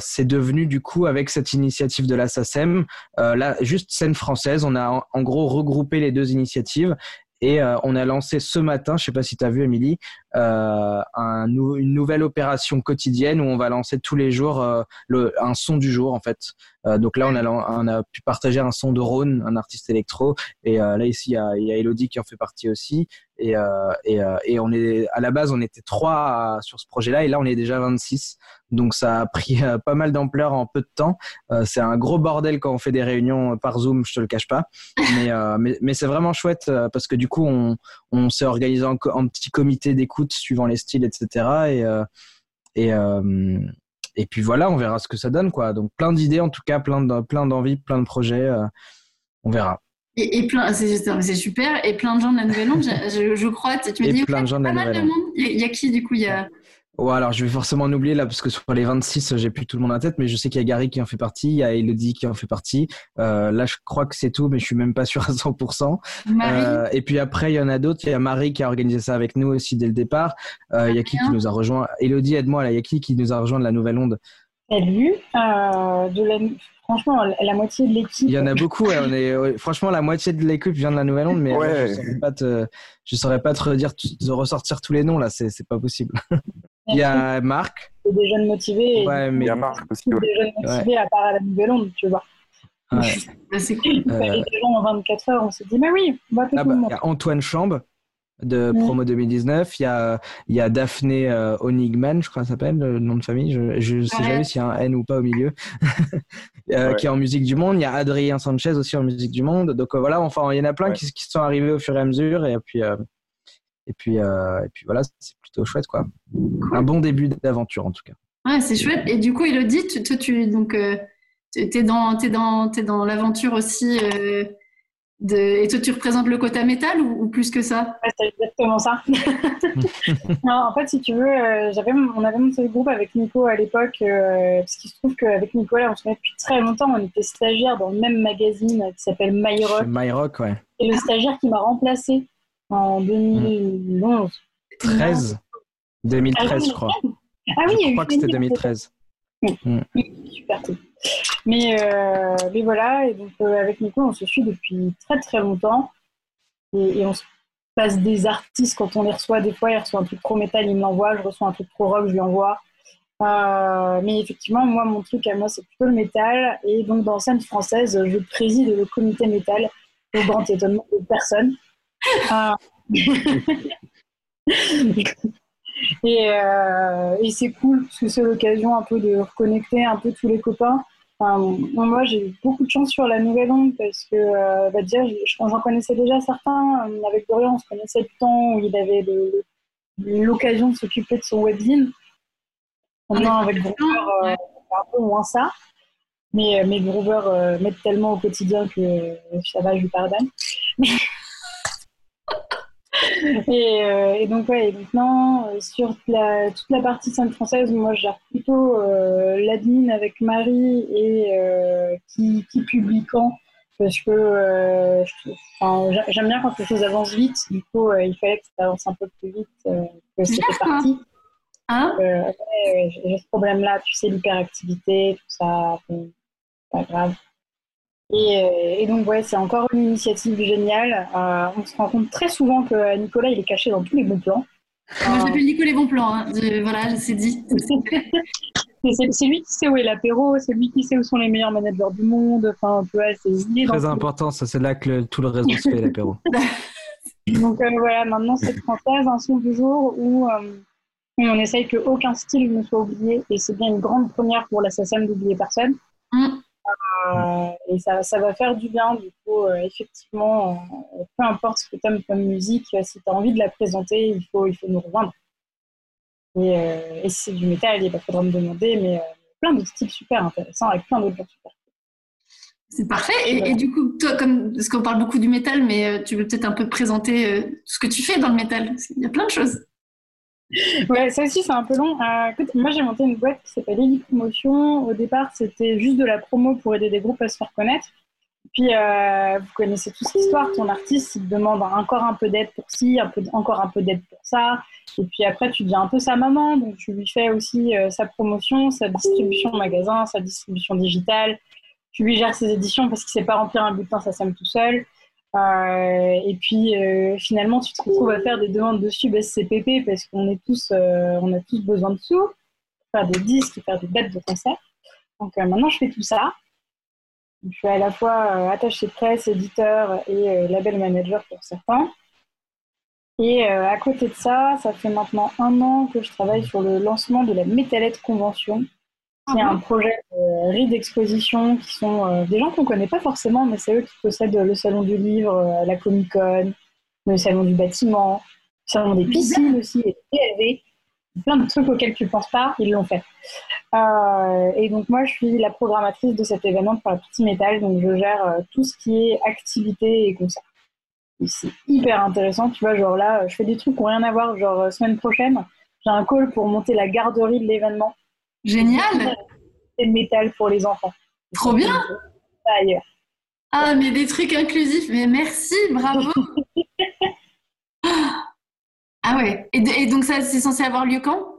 c'est devenu du coup avec cette initiative de la SACEM, là juste scène française, on a en gros regroupé les deux initiatives et euh, on a lancé ce matin, je sais pas si tu as vu Émilie, euh, un une nouvelle opération quotidienne où on va lancer tous les jours euh, le, un son du jour en fait. Euh, donc là, on a, on a pu partager un son de Rhône, un artiste électro. Et là ici, il y, a, Elodie qui en fait partie aussi. Et, et, et, on est à la base, on était trois sur ce projet-là, et là, on est déjà 26. Donc ça a pris pas mal d'ampleur en peu de temps. c'est un gros bordel quand on fait des réunions par Zoom, je te le cache pas. Mais, mais, mais c'est vraiment chouette parce que du coup, on, on s'est organisé en, en, petit comité d'écoute suivant les styles, etc. Et, et, et puis voilà, on verra ce que ça donne, quoi. Donc plein d'idées, en tout cas, plein de, plein d'envies, plein de projets. on verra. Et, plein, c'est super. Et plein de gens de la Nouvelle-Onde, je, je, crois. Tu me dis, plein de gens de la Nouvelle-Onde. Il y, a qui, du coup il y a... Ouais, alors je vais forcément en oublier là parce que sur les 26, j'ai plus tout le monde en tête, mais je sais qu'il y a Gary qui en fait partie, il y a Elodie qui en fait partie. Euh, là, je crois que c'est tout, mais je suis même pas sûr à 100%. Euh, et puis après, il y en a d'autres. Il y a Marie qui a organisé ça avec nous aussi dès le départ. Euh, il y a qui qui nous a rejoint? Elodie, aide-moi là. Il y a qui qui nous a rejoint de la Nouvelle Onde? Salut. Euh, de la... Franchement, la moitié de l'équipe. Il y en a beaucoup. on est... Franchement, la moitié de l'équipe vient de la Nouvelle Onde, mais je ne saurais pas te, je saurais pas te redire, de ressortir tous les noms là. C'est pas possible. Il y a Marc. des jeunes motivés. Ouais, mais il y a Marc aussi. Des jeunes motivés à part à la Nouvelle Onde, tu vois. Ouais. c'est cool. Euh... Des gens en 24 heures, on s'est dit, mais oui, on va ah bah, Il y a Antoine Chambre. De promo 2019. Il y a, il y a Daphné Onigman, je crois qu'elle s'appelle, le nom de famille. Je ne sais jamais s'il y a un N ou pas au milieu, qui est en musique du monde. Il y a Adrien Sanchez aussi en musique du monde. Donc voilà, enfin, il y en a plein qui, qui, sont arrivés au fur et à mesure. Et puis, et puis, et puis voilà, c'est plutôt chouette, quoi. Un bon début d'aventure, en tout cas. Ouais, c'est chouette. Et du coup, Elodie, tu, toi, tu, donc, es dans, es dans, es dans l'aventure aussi et toi, tu représentes le quota métal ou, plus que ça? C'est exactement ça. en fait, si tu veux, euh, j'avais, on avait monté le groupe avec Nico à l'époque, euh, parce qu'il se trouve qu'avec Nico, on se connaît depuis très longtemps. On était stagiaires dans le même magazine qui s'appelle My Rock. My Rock, ouais. Et le stagiaire qui m'a remplacé en 2011. 13 2013, je crois. Ah oui, je crois que c'était 2013. Mm. Super. Mais, euh, mais voilà, et donc euh, avec Nico, on se suit depuis très très longtemps. Et, on se passe des artistes quand on les reçoit. Des fois, il reçoit un truc trop métal, il me l'envoie. Je reçois un truc trop rock, je lui envoie. Euh, mais effectivement, moi, mon truc à moi, c'est plutôt le métal. Et donc, dans scène française, je préside le comité métal au grand étonnement de personne. et, et c'est cool parce que c'est l'occasion un peu de reconnecter un peu tous les copains moi, j'ai eu beaucoup de chance sur la nouvelle onde parce que, euh, bah, déjà, j'en connaissais déjà certains. Euh, avec Dorian, on se connaissait du temps où il avait l'occasion de s'occuper de son webzine. Maintenant, avec Groover, euh, un peu moins ça. Mais, mais Groover euh, m'aide tellement au quotidien que ça va, je lui pardonne. Euh, et, donc, ouais, maintenant, euh, sur la, toute la partie scène française, moi, je gère plutôt euh, l'admin avec Marie et qui, qui, publie quand. Parce que j'aime bien quand les choses avancent vite. Du coup, il fallait que ça avance un peu plus vite que c'était parti. Hein j'ai ce problème-là, tu sais, l'hyperactivité, tout ça. pas grave. Euh, et, donc, ouais, c'est encore une initiative géniale. Euh, on se rend compte très souvent que Nicolas, il est caché dans tous les bons plans. Moi, je l'appelle Nicolas les bons plans. Hein. voilà, c'est dit. c'est lui qui sait où est l'apéro, c'est lui qui sait où sont les meilleurs managers du monde. Enfin, tu vois, c'est très important. Ça, c'est là que tout le réseau se fait l'apéro. donc euh, voilà, maintenant c'est française, un son du jour où on essaye que aucun style ne soit oublié, et c'est bien une grande première pour l'assassin d'oublier personne. Mm. Euh, et ça, ça, va faire du bien. Du coup, euh, effectivement, euh, peu importe ce que tu aimes comme musique, si tu as envie de la présenter, il faut, il faut nous rejoindre. Et, et si c'est du métal, il faudra me demander, mais plein de styles super intéressants avec plein d'autres gens super. C'est parfait. Et, du coup, toi, comme, parce qu'on parle beaucoup du métal, mais tu veux peut-être un peu présenter ce que tu fais dans le métal. Il y a plein de choses. Ouais, ça aussi, c'est un peu long. Euh, moi, j'ai monté une boîte qui s'appelle Elite Promotion. Au départ, c'était juste de la promo pour aider des groupes à se faire connaître. Puis, euh, vous connaissez tous l'histoire. Ton artiste, il te demande encore un peu d'aide pour ci, un peu, encore un peu d'aide pour ça. Et puis après, tu deviens un peu sa maman. Donc, tu lui fais aussi euh, sa promotion, sa distribution magasin, sa distribution digitale. Tu lui gères ses éditions parce qu'il ne sait pas remplir un bulletin, ça sème tout seul. Euh, et puis euh, finalement, tu te retrouves à faire des demandes de sub SCPP parce qu'on euh, a tous besoin de sous, faire des disques, faire des dates de concert. Donc maintenant, je fais tout ça. Je suis à la fois attaché de presse, éditeur et label manager pour certains. Et à côté de ça, ça fait maintenant un an que je travaille sur le lancement de la Métalette Convention, c'est un projet de riz d'exposition qui sont euh, des gens qu'on ne connaît pas forcément, mais c'est eux qui possèdent le salon du livre, euh, la Comic Con, le salon du bâtiment, le salon des piscines aussi, les PLV. Plein de trucs auxquels tu ne penses pas, ils l'ont fait. Euh, et donc moi, je suis la programmatrice de cet événement pour la Petit Métal, donc je gère tout ce qui est activité et concert. C'est hyper intéressant, tu vois, genre là, je fais des trucs qui n'ont rien à voir, genre semaine prochaine, j'ai un call pour monter la garderie de l'événement. Génial. C'est le métal pour les enfants. Trop bien. Ailleurs. Ah, mais des trucs inclusifs. Mais merci, bravo. ah ouais. Et, donc ça, c'est censé avoir lieu quand?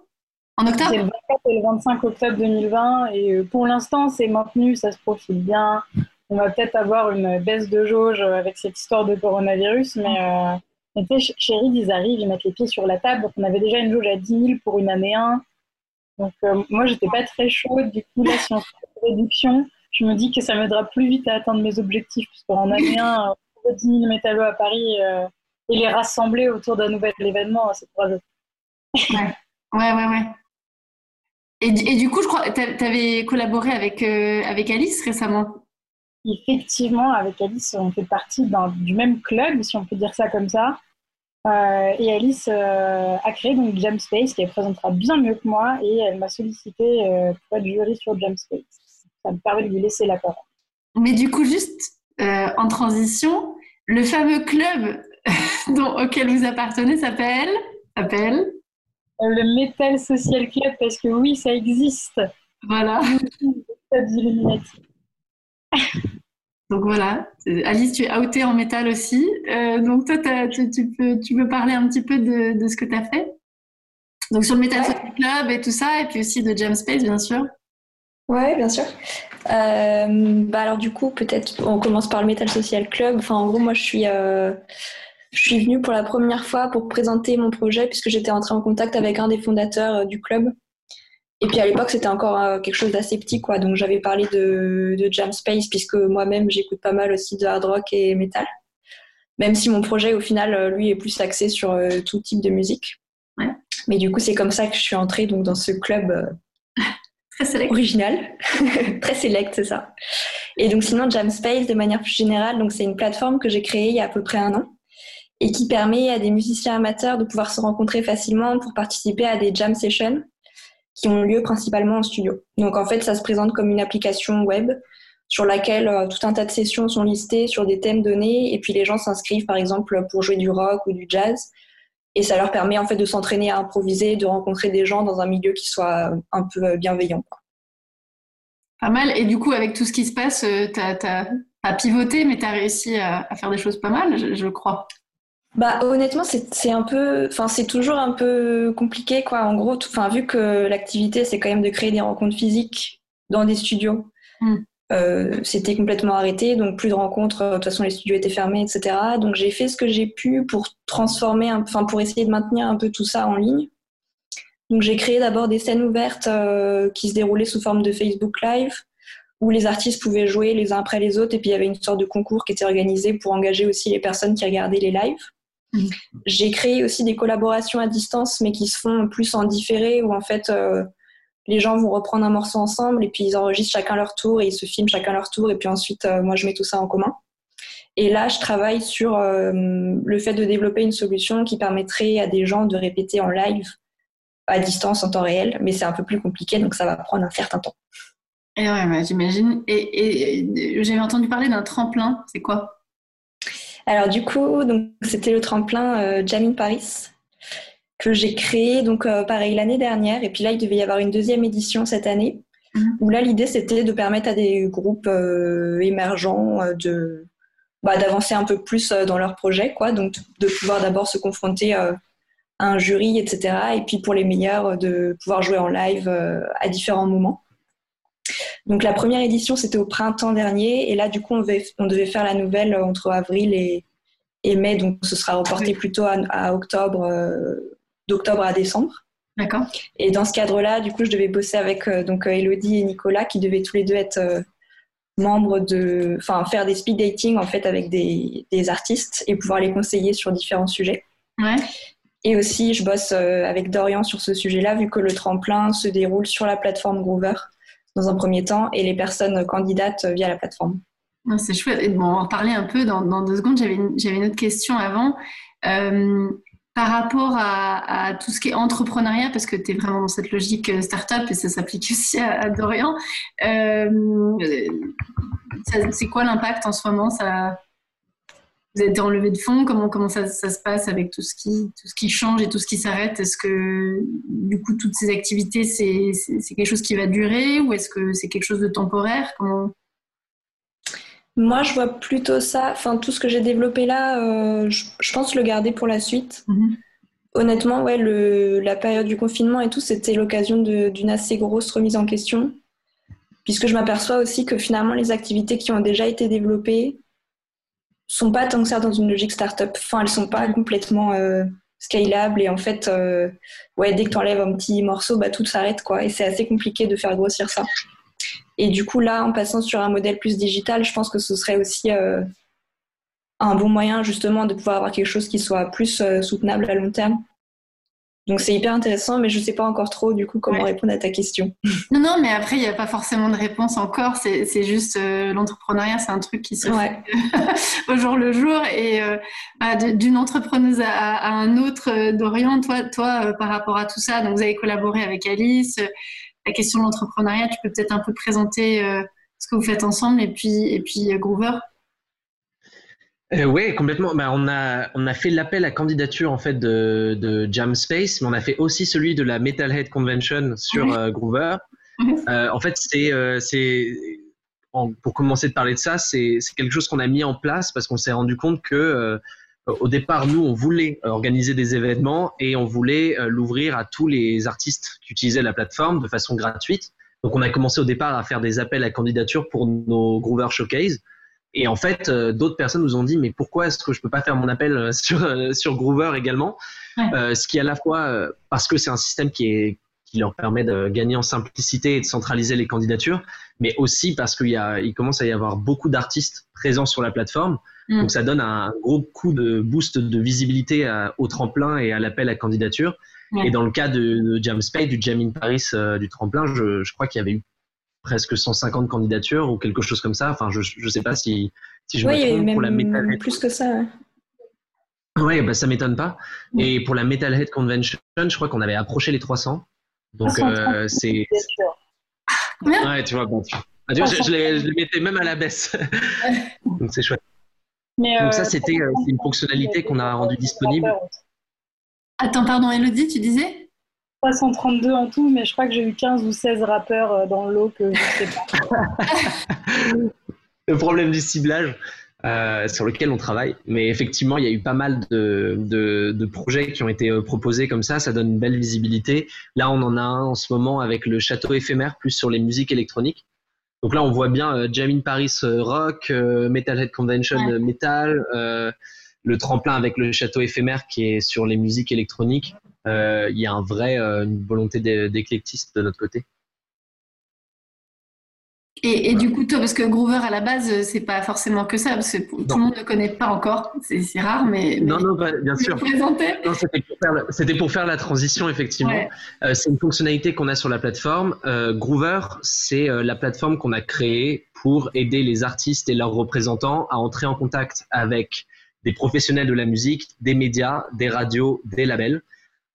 En octobre? C'est le 24 et le 25 octobre 2020. Et euh, pour l'instant, c'est maintenu, ça se profile bien. On va peut-être avoir une baisse de jauge avec cette histoire de coronavirus, mais, euh, mais chérie, ils arrivent, ils mettent les pieds sur la table. Donc on avait déjà une jauge à 10 000 pour une année 1. Donc euh, moi, j'étais pas très chaude. Du coup, là, si on fait une réduction, je me dis que ça m'aidera plus vite à atteindre mes objectifs. Parce qu'en année 1, 10 000 métallos à Paris, euh, et les rassembler autour d'un nouvel événement, c'est courageux. Ouais, ouais, ouais. ouais. Et, et, du coup, je crois tu avais collaboré avec, euh, avec Alice récemment? Effectivement, avec Alice, on fait partie du même club, si on peut dire ça comme ça. Euh, et Alice euh, a créé donc Jam Space, qui présentera bien mieux que moi, et elle m'a sollicité pour être jury sur Jam Space. Ça me permet de lui laisser la parole. Mais du coup, juste en transition, le fameux club dont, auquel vous appartenez s'appelle s'appelle? Le Metal Social Club, parce que oui, ça existe. Voilà. donc voilà, Alice, tu es outée en métal aussi. Euh, donc toi, tu, peux, tu peux parler un petit peu de, de ce que tu as fait Donc sur le Metal Social Club et tout ça, et puis aussi de Jam Space, bien sûr. Ouais, bien sûr. Euh, bah alors du coup, peut-être on commence par le Metal Social Club. Enfin, en gros, moi, je suis... Euh, je suis venue pour la première fois pour présenter mon projet puisque j'étais entrée en contact avec un des fondateurs du club. Et puis à l'époque, c'était encore euh, quelque chose d'assez petit, quoi. Donc j'avais parlé de, de Jam Space puisque moi-même, j'écoute pas mal aussi de hard rock et metal. Même si mon projet, au final, euh, lui, est plus axé sur tout type de musique. Ouais. Mais du coup, c'est comme ça que je suis entrée donc, dans ce club très select. original, très select, c'est ça. Et donc sinon, Jam Space, de manière plus générale, donc c'est une plateforme que j'ai créée il y a à peu près un an et qui permet à des musiciens amateurs de pouvoir se rencontrer facilement pour participer à des jam sessions qui ont lieu principalement en studio. Donc en fait, ça se présente comme une application web sur laquelle euh, tout un tas de sessions sont listées sur des thèmes donnés et puis les gens s'inscrivent par exemple pour jouer du rock ou du jazz et ça leur permet en fait de s'entraîner à improviser, de rencontrer des gens dans un milieu qui soit un peu bienveillant. Pas mal. Et du coup, avec tout ce qui se passe, euh, tu as, pivoté, mais tu as réussi à, faire des choses pas mal, je crois. Bah honnêtement c'est un peu enfin c'est toujours un peu compliqué quoi. En gros enfin vu que l'activité c'est quand même de créer des rencontres physiques dans des studios hmm. euh, c'était complètement arrêté. Donc plus de rencontres de toute façon les studios étaient fermés etc donc j'ai fait ce que j'ai pu pour transformer enfin pour essayer de maintenir un peu tout ça en ligne. Donc j'ai créé d'abord des scènes ouvertes euh, qui se déroulaient sous forme de Facebook Live où les artistes pouvaient jouer les uns après les autres. Et puis il y avait une sorte de concours qui était organisé pour engager aussi les personnes qui regardaient les lives Mhm. J'ai créé aussi des collaborations à distance, mais qui se font plus en différé, où en fait euh, les gens vont reprendre un morceau ensemble et puis ils enregistrent chacun leur tour et ils se filment chacun leur tour et puis ensuite euh, moi je mets tout ça en commun. Et là, je travaille sur euh, le fait de développer une solution qui permettrait à des gens de répéter en live à distance en temps réel, mais c'est un peu plus compliqué, donc ça va prendre un certain temps. Et ouais, j'imagine. Et, et j'avais entendu parler d'un tremplin, c'est quoi? Alors du coup, donc c'était le tremplin euh, Jamin Paris que j'ai créé donc euh, pareil l'année dernière. Et puis là il devait y avoir une deuxième édition cette année. Mhm. où là l'idée c'était de permettre à des groupes euh, émergents de bah, d'avancer un peu plus dans leur projet quoi. Donc de pouvoir d'abord se confronter à un jury etc et puis pour les meilleurs de pouvoir jouer en live à différents moments donc la première édition, c'était au printemps dernier. Et là, du coup, on devait, faire la nouvelle entre avril et, mai. Donc ce sera reporté plutôt à, octobre, euh, d'octobre à décembre. D'accord. Et dans ce cadre-là, du coup, je devais bosser avec euh, donc euh, Elodie et Nicolas qui devaient tous les deux être membres de, enfin, faire des speed dating en fait avec des, artistes et pouvoir les conseiller sur différents sujets. Ouais. Et aussi, je bosse avec Dorian sur ce sujet-là, vu que le tremplin se déroule sur la plateforme Groover dans un premier temps et les personnes candidates via la plateforme. Ah, c'est chouette. Et bon, on va en parler un peu dans, deux secondes. J'avais une, autre question avant. Euh, par rapport à, tout ce qui est entrepreneuriat, parce que tu es vraiment dans cette logique euh, startup et ça s'applique aussi à, Dorian, euh, c'est quoi l'impact en ce moment? Ça, vous êtes en levée de fonds Comment, comment ça, se passe avec tout ce, qui, tout ce qui change et tout ce qui s'arrête? Est-ce que, du coup, toutes ces activités, c'est, quelque chose qui va durer ou est-ce que c'est quelque chose de temporaire? Comment... Moi, je vois plutôt ça. Enfin, tout ce que j'ai développé là, euh, je, pense le garder pour la suite. Mhm. Honnêtement, ouais, le, la période du confinement et tout, c'était l'occasion d'une assez grosse remise en question. Puisque je m'aperçois aussi que finalement, les activités qui ont déjà été développées, sont pas tant que ça dans une logique startup. Enfin, elles sont pas complètement euh, scalables et en fait, euh, ouais, dès que tu enlèves un petit morceau, bah, tout s'arrête quoi. Et c'est assez compliqué de faire grossir ça. Et du coup, là, en passant sur un modèle plus digital, je pense que ce serait aussi euh, un bon moyen justement de pouvoir avoir quelque chose qui soit plus soutenable à long terme. Donc c'est hyper intéressant, mais je ne sais pas encore trop du coup comment répondre à ta question. Non, non, mais après, il n'y a pas forcément de réponse encore. C'est juste euh, l'entrepreneuriat, c'est un truc qui se fait au jour le jour. Et euh, bah, d'une entrepreneuse à, un autre, euh, Dorian, toi, toi par rapport à tout ça, donc vous avez collaboré avec Alice. La question de l'entrepreneuriat, tu peux peut-être un peu présenter ce que vous faites ensemble et puis, et puis Groover euh, oui, complètement. Bah, on, a, on a fait l'appel à candidature en fait de, de Jam Space, mais on a fait aussi celui de la Metalhead Convention sur euh, Groover. Euh, en fait, c'est, c'est pour commencer de parler de ça, c'est, c'est quelque chose qu'on a mis en place parce qu'on s'est rendu compte que au départ, nous, on voulait organiser des événements et on voulait l'ouvrir à tous les artistes qui utilisaient la plateforme de façon gratuite. Donc, on a commencé au départ à faire des appels à candidature pour nos Groover Showcase. Et en fait, euh, d'autres personnes nous ont dit, mais pourquoi est-ce que je peux pas faire mon appel euh, sur, euh, sur Groover également Ce qui est à la fois parce que c'est un système qui, est, qui leur permet de gagner en simplicité et de centraliser les candidatures, mais aussi parce qu'il y a, il commence à y avoir beaucoup d'artistes présents sur la plateforme. Mm. Donc ça donne un gros coup de boost de visibilité au tremplin et à l'appel à candidature. Et dans le cas de, de Jam Space, du Jam in Paris, du tremplin, je, je crois qu'il y avait eu presque 150 candidatures ou quelque chose comme ça. Enfin, je ne sais pas si, si je me trompe pour la Metalhead. plus que ça. Oui, bah, ça m'étonne pas. Et pour la Metalhead Convention, je crois qu'on avait approché les 300. Donc, euh, c'est. Ouais, tu vois, bon, ah, tu... je, les, mettais même à la baisse. Donc, c'est chouette. Donc, ça, euh, c'était euh, une fonctionnalité qu'on a rendue disponible. Attends, pardon, Elodie, tu disais? 332 en tout, mais je crois que j'ai eu 15 ou 16 rappeurs euh, dans l'eau que je sais pas. le problème du ciblage euh, sur lequel on travaille. Mais effectivement, il y a eu pas mal de, de, projets qui ont été euh, proposés comme ça. Ça donne une belle visibilité. Là, on en a un en ce moment avec le château éphémère, plus sur les musiques électroniques. Donc là, on voit bien euh, Jamin Paris rock, Metalhead Convention metal, le tremplin avec le château éphémère qui est sur les musiques électroniques. Euh, il y a un vrai, euh, une volonté d'éclectisme de notre côté. Et, du coup, toi, parce que Groover à la base, c'est pas forcément que ça, parce que tout le monde ne connaît pas encore, c'est rare, mais, non, non, bah, bien sûr. C'était pour, faire la transition, effectivement. Euh, c'est une fonctionnalité qu'on a sur la plateforme. Groover, c'est la plateforme qu'on a créée pour aider les artistes et leurs représentants à entrer en contact avec des professionnels de la musique, des médias, des radios, des labels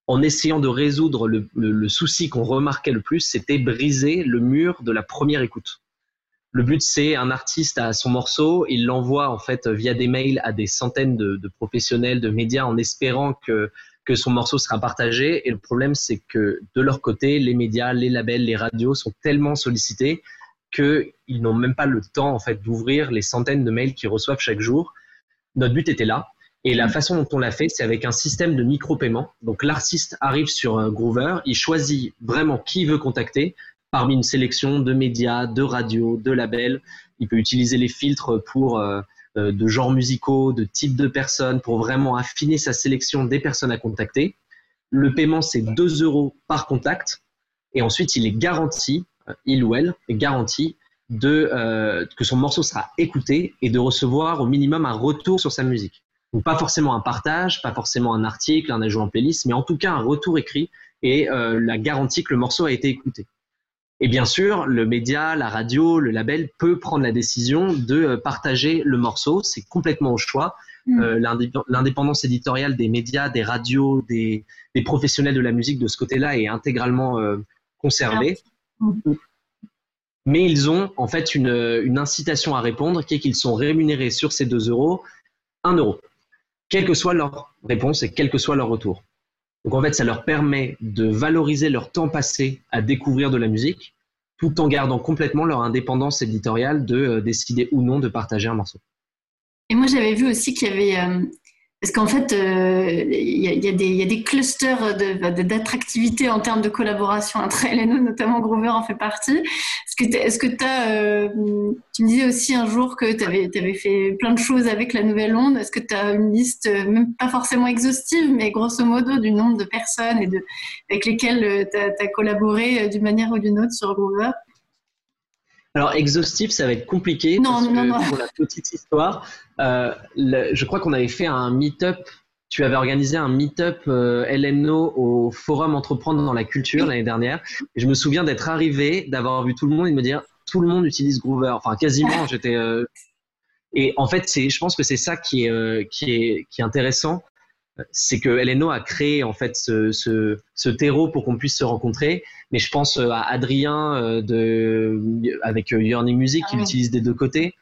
en essayant de résoudre le, souci qu'on remarquait le plus, c'était briser le mur de la première écoute. Le but, c'est un artiste à son morceau, il l'envoie en fait via des mails à des centaines de, professionnels, de médias, en espérant que, que son morceau sera partagé. Et le problème, c'est que de leur côté, les médias, les labels, les radios sont tellement sollicités qu'ils n'ont même pas le temps en fait d'ouvrir les centaines de mails qu'ils reçoivent chaque jour. Notre but était là, et la façon dont on l'a fait, c'est avec un système de micro-paiement. Donc l'artiste arrive sur euh, Groover, il choisit vraiment qui il veut contacter parmi une sélection de médias, de radios, de labels. Il peut utiliser les filtres pour euh, euh, de genres musicaux, de types de personnes, pour vraiment affiner sa sélection des personnes à contacter. Le paiement, c'est 2 euros par contact. Et ensuite, il est garanti, il ou elle est garanti de, que son morceau sera écouté et de recevoir au minimum un retour sur sa musique. Donc pas forcément un partage, pas forcément un article, un ajout en playlist, mais en tout cas un retour écrit et euh, la garantie que le morceau a été écouté. Et bien sûr, le média, la radio, le label peut prendre la décision de euh, partager le morceau. C'est complètement au choix. Mm. Euh, l'indépendance éditoriale des médias, des radios, des, professionnels de la musique de ce côté-là est intégralement conservée. Mm. Mais ils ont en fait une, une incitation à répondre qui est qu'ils sont rémunérés sur ces 2 euros 1 euro quelle que soit leur réponse et quel que soit leur retour. Donc en fait, ça leur permet de valoriser leur temps passé à découvrir de la musique, tout en gardant complètement leur indépendance éditoriale de euh, décider ou non de partager un morceau. Et moi, j'avais vu aussi qu'il y avait euh, parce qu'en fait, euh, il y, a des clusters d'attractivité en termes de collaboration entre elle et nous, notamment Groover en fait partie. Est-ce que, tu as, euh, tu me disais aussi un jour que tu avais, avais, fait plein de choses avec la Nouvelle Onde. Est-ce que tu as une liste, même pas forcément exhaustive, mais grosso modo du nombre de personnes et de, avec lesquelles tu as, as, collaboré d'une manière ou d'une autre sur Groover Alors, exhaustif, ça va être compliqué. Non, parce non, que, non. Pour la petite histoire, euh, je crois qu'on avait fait un meet-up. Tu avais organisé un meet-up euh, LNO au Forum Entreprendre dans la culture l'année dernière. Et je me souviens d'être arrivé, d'avoir vu tout le monde et de me dire tout le monde utilise Groover. Enfin, quasiment, j'étais. Euh, et en fait, c'est, je pense que c'est ça qui est, qui est, qui est intéressant c'est que LNO a créé en fait ce, ce, ce terreau pour qu'on puisse se rencontrer. Mais je pense à Adrien euh, de, avec euh, Yearning Music qui ah l'utilise des deux côtés,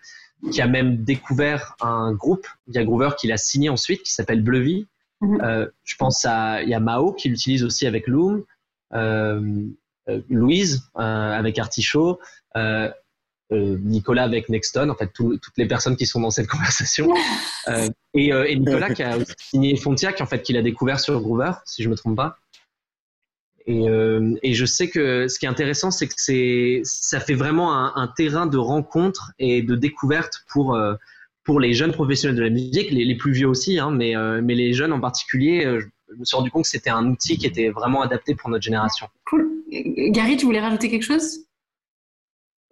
qui a même découvert un groupe via Groover qu'il a signé ensuite qui s'appelle Bleuvy. Mhm. euh, je pense à il y a Mao qui l'utilise aussi avec Loom, euh, euh Louise avec Artichaut. Euh, Nicolas avec Nexton, en fait, toutes les personnes qui sont dans cette conversation. Euh, euh, et, Nicolas qui a signé Fontiac, en fait, qu'il a découvert sur Groover, si je me trompe pas. Et, je sais que ce qui est intéressant, c'est que c'est, ça fait vraiment un, terrain de rencontre et de découverte pour, pour les jeunes professionnels de la musique, les, plus vieux aussi, hein, mais, mais les jeunes en particulier. Je me suis rendu compte que c'était un outil qui était vraiment adapté pour notre génération. Cool. Gary, tu voulais rajouter quelque chose?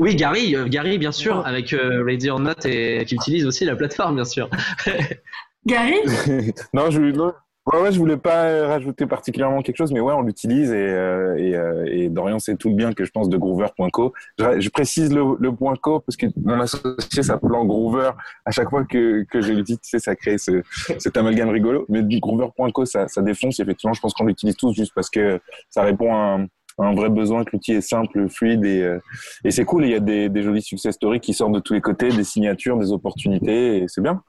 Oui, Gary, euh, Gary, bien sûr, avec euh, Ready or Not et qui utilise aussi la plateforme, bien sûr. Gary? Non, je non, ouais, ouais, je voulais pas rajouter particulièrement quelque chose, mais ouais, on l'utilise et, euh, et, et, Dorian sait tout le bien que je pense de Groover.co. Je, précise le, le .co parce que mon associé s'appelle Groover. À chaque fois que, que je sais, ça crée ce, cet amalgame rigolo. Mais Groover.co, ça, ça défonce. Effectivement, je pense qu'on l'utilise tous juste parce que ça répond à un un vrai besoin que l'outil est simple, fluide et, euh, et c'est cool. Il y a des, des jolis success stories qui sortent de tous les côtés, des signatures, des opportunités et c'est bien.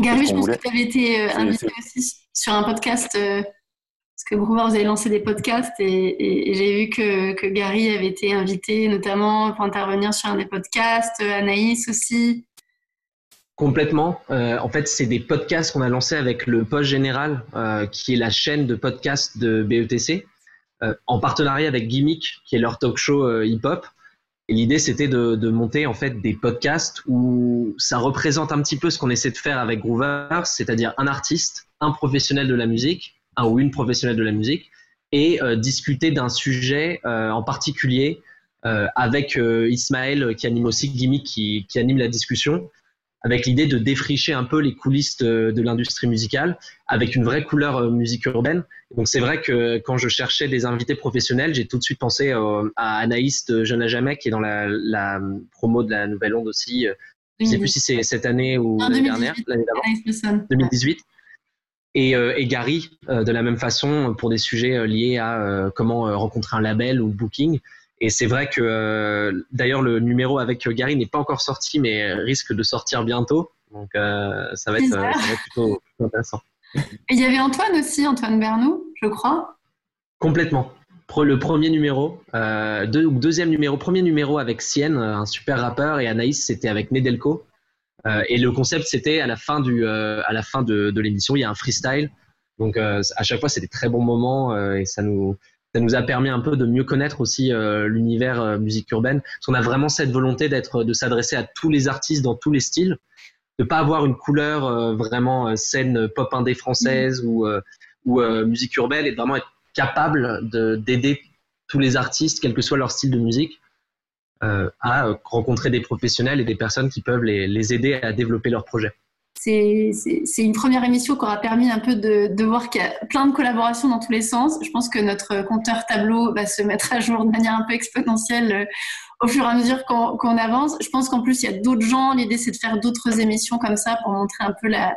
Gary, je pense que tu avais été euh, invité aussi sur un podcast euh, parce que Groover, vous avez lancé des podcasts et, j'ai vu que, que, Gary avait été invité notamment pour intervenir sur un des podcasts, Anaïs aussi. Complètement. en fait, c'est des podcasts qu'on a lancés avec le Post Général, qui est la chaîne de podcasts de BETC. Euh, en partenariat avec Gimmick, qui est leur talk show euh, hip-hop. L'idée, c'était de, monter en fait des podcasts où ça représente un petit peu ce qu'on essaie de faire avec Groover, c'est-à-dire un artiste, un professionnel de la musique, un ou une professionnelle de la musique, et euh, discuter d'un sujet en particulier avec Ismaël qui anime aussi Gimmick, qui anime la discussion avec l'idée de défricher un peu les coulisses de, l'industrie musicale avec une vraie couleur euh, musique urbaine. Donc c'est vrai que quand je cherchais des invités professionnels, j'ai tout de suite pensé euh, à Anaïs de Jeune à Jamais qui est dans la, promo de la Nouvelle Onde aussi. Euh, je ne sais plus si c'est cette année ou l'année dernière, l'année d'avant, 2018. Et, et, Gary, de la même façon, pour des sujets liés à comment rencontrer un label ou booking. Et c'est vrai que euh, d'ailleurs le numéro avec Gary n'est pas encore sorti, mais risque de sortir bientôt. Donc euh, ça, va être, ça, va être, plutôt, intéressant. Et il y avait Antoine aussi, Antoine Bernou, je crois. Complètement. Le premier numéro, euh, deux, deuxième numéro, premier numéro avec Sienne, un super rappeur, et Anaïs, c'était avec Nedelko. Euh, et le concept, c'était à la fin, du, euh, à la fin de, de l'émission, il y a un freestyle. Donc à chaque fois, c'est des très bons moments et ça nous, ça nous a permis un peu de mieux connaître aussi euh, l'univers euh, musique urbaine. Parce qu'on a vraiment cette volonté d'être, de s'adresser à tous les artistes dans tous les styles, de pas avoir une couleur euh, vraiment scène pop indé française ou, musique urbaine, et vraiment être capable de, d'aider tous les artistes, quel que soit leur style de musique, à rencontrer des professionnels et des personnes qui peuvent les, les aider à développer leurs projets c'est une première émission qui aura permis un peu de, voir qu'il y a plein de collaborations dans tous les sens. Je pense que notre compteur tableau va se mettre à jour de manière un peu exponentielle euh, au fur et à mesure qu'on avance. Je pense qu'en plus, il y a d'autres gens. L'idée, c'est de faire d'autres émissions comme ça pour montrer un peu la,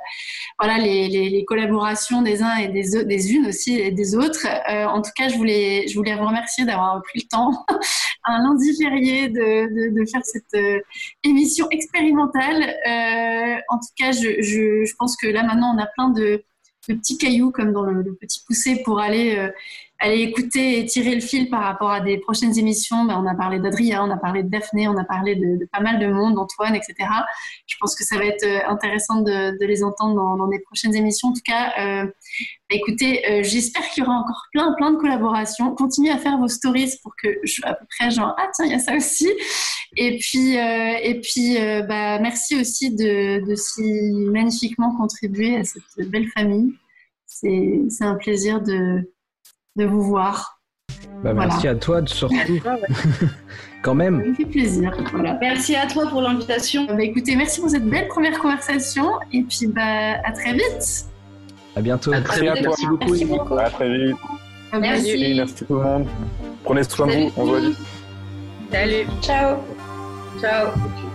voilà, les, collaborations des uns et des, des unes aussi et des autres. Euh, en tout cas, je voulais, je voulais vous remercier d'avoir pris le temps, un lundi férié, de, faire cette euh, émission expérimentale. Euh, en tout cas, je, pense que là, maintenant, on a plein de, petits cailloux, comme dans le, petit poussé, pour aller aller écouter et tirer le fil par rapport à des prochaines émissions. Ben, on a parlé d'Adrien, on a parlé de Daphné, on a parlé de, pas mal de monde, d'Antoine, etc. Je pense que ça va être euh, intéressant de, les entendre dans, dans, des prochaines émissions. En tout cas, euh, ben, écoutez, euh, j'espère qu'il y aura encore plein, plein de collaborations. Continuez à faire vos stories pour que je sois à peu près genre, ah tiens, il y a ça aussi. Et puis, et puis bah, merci aussi de, de si magnifiquement contribuer à cette belle famille. C'est un plaisir de, de vous voir. Bah, merci à toi surtout. Quand même. Ça me fait plaisir. Voilà. Merci à toi pour l'invitation. Bah, écoutez, merci pour cette belle première conversation et puis bah, à très vite. À bientôt. À très Merci à toi. Merci beaucoup. Merci beaucoup. À très vite. Merci. Merci tout le monde. Prenez soin de vous. On se voit vite. Salut. Ciao. Ciao.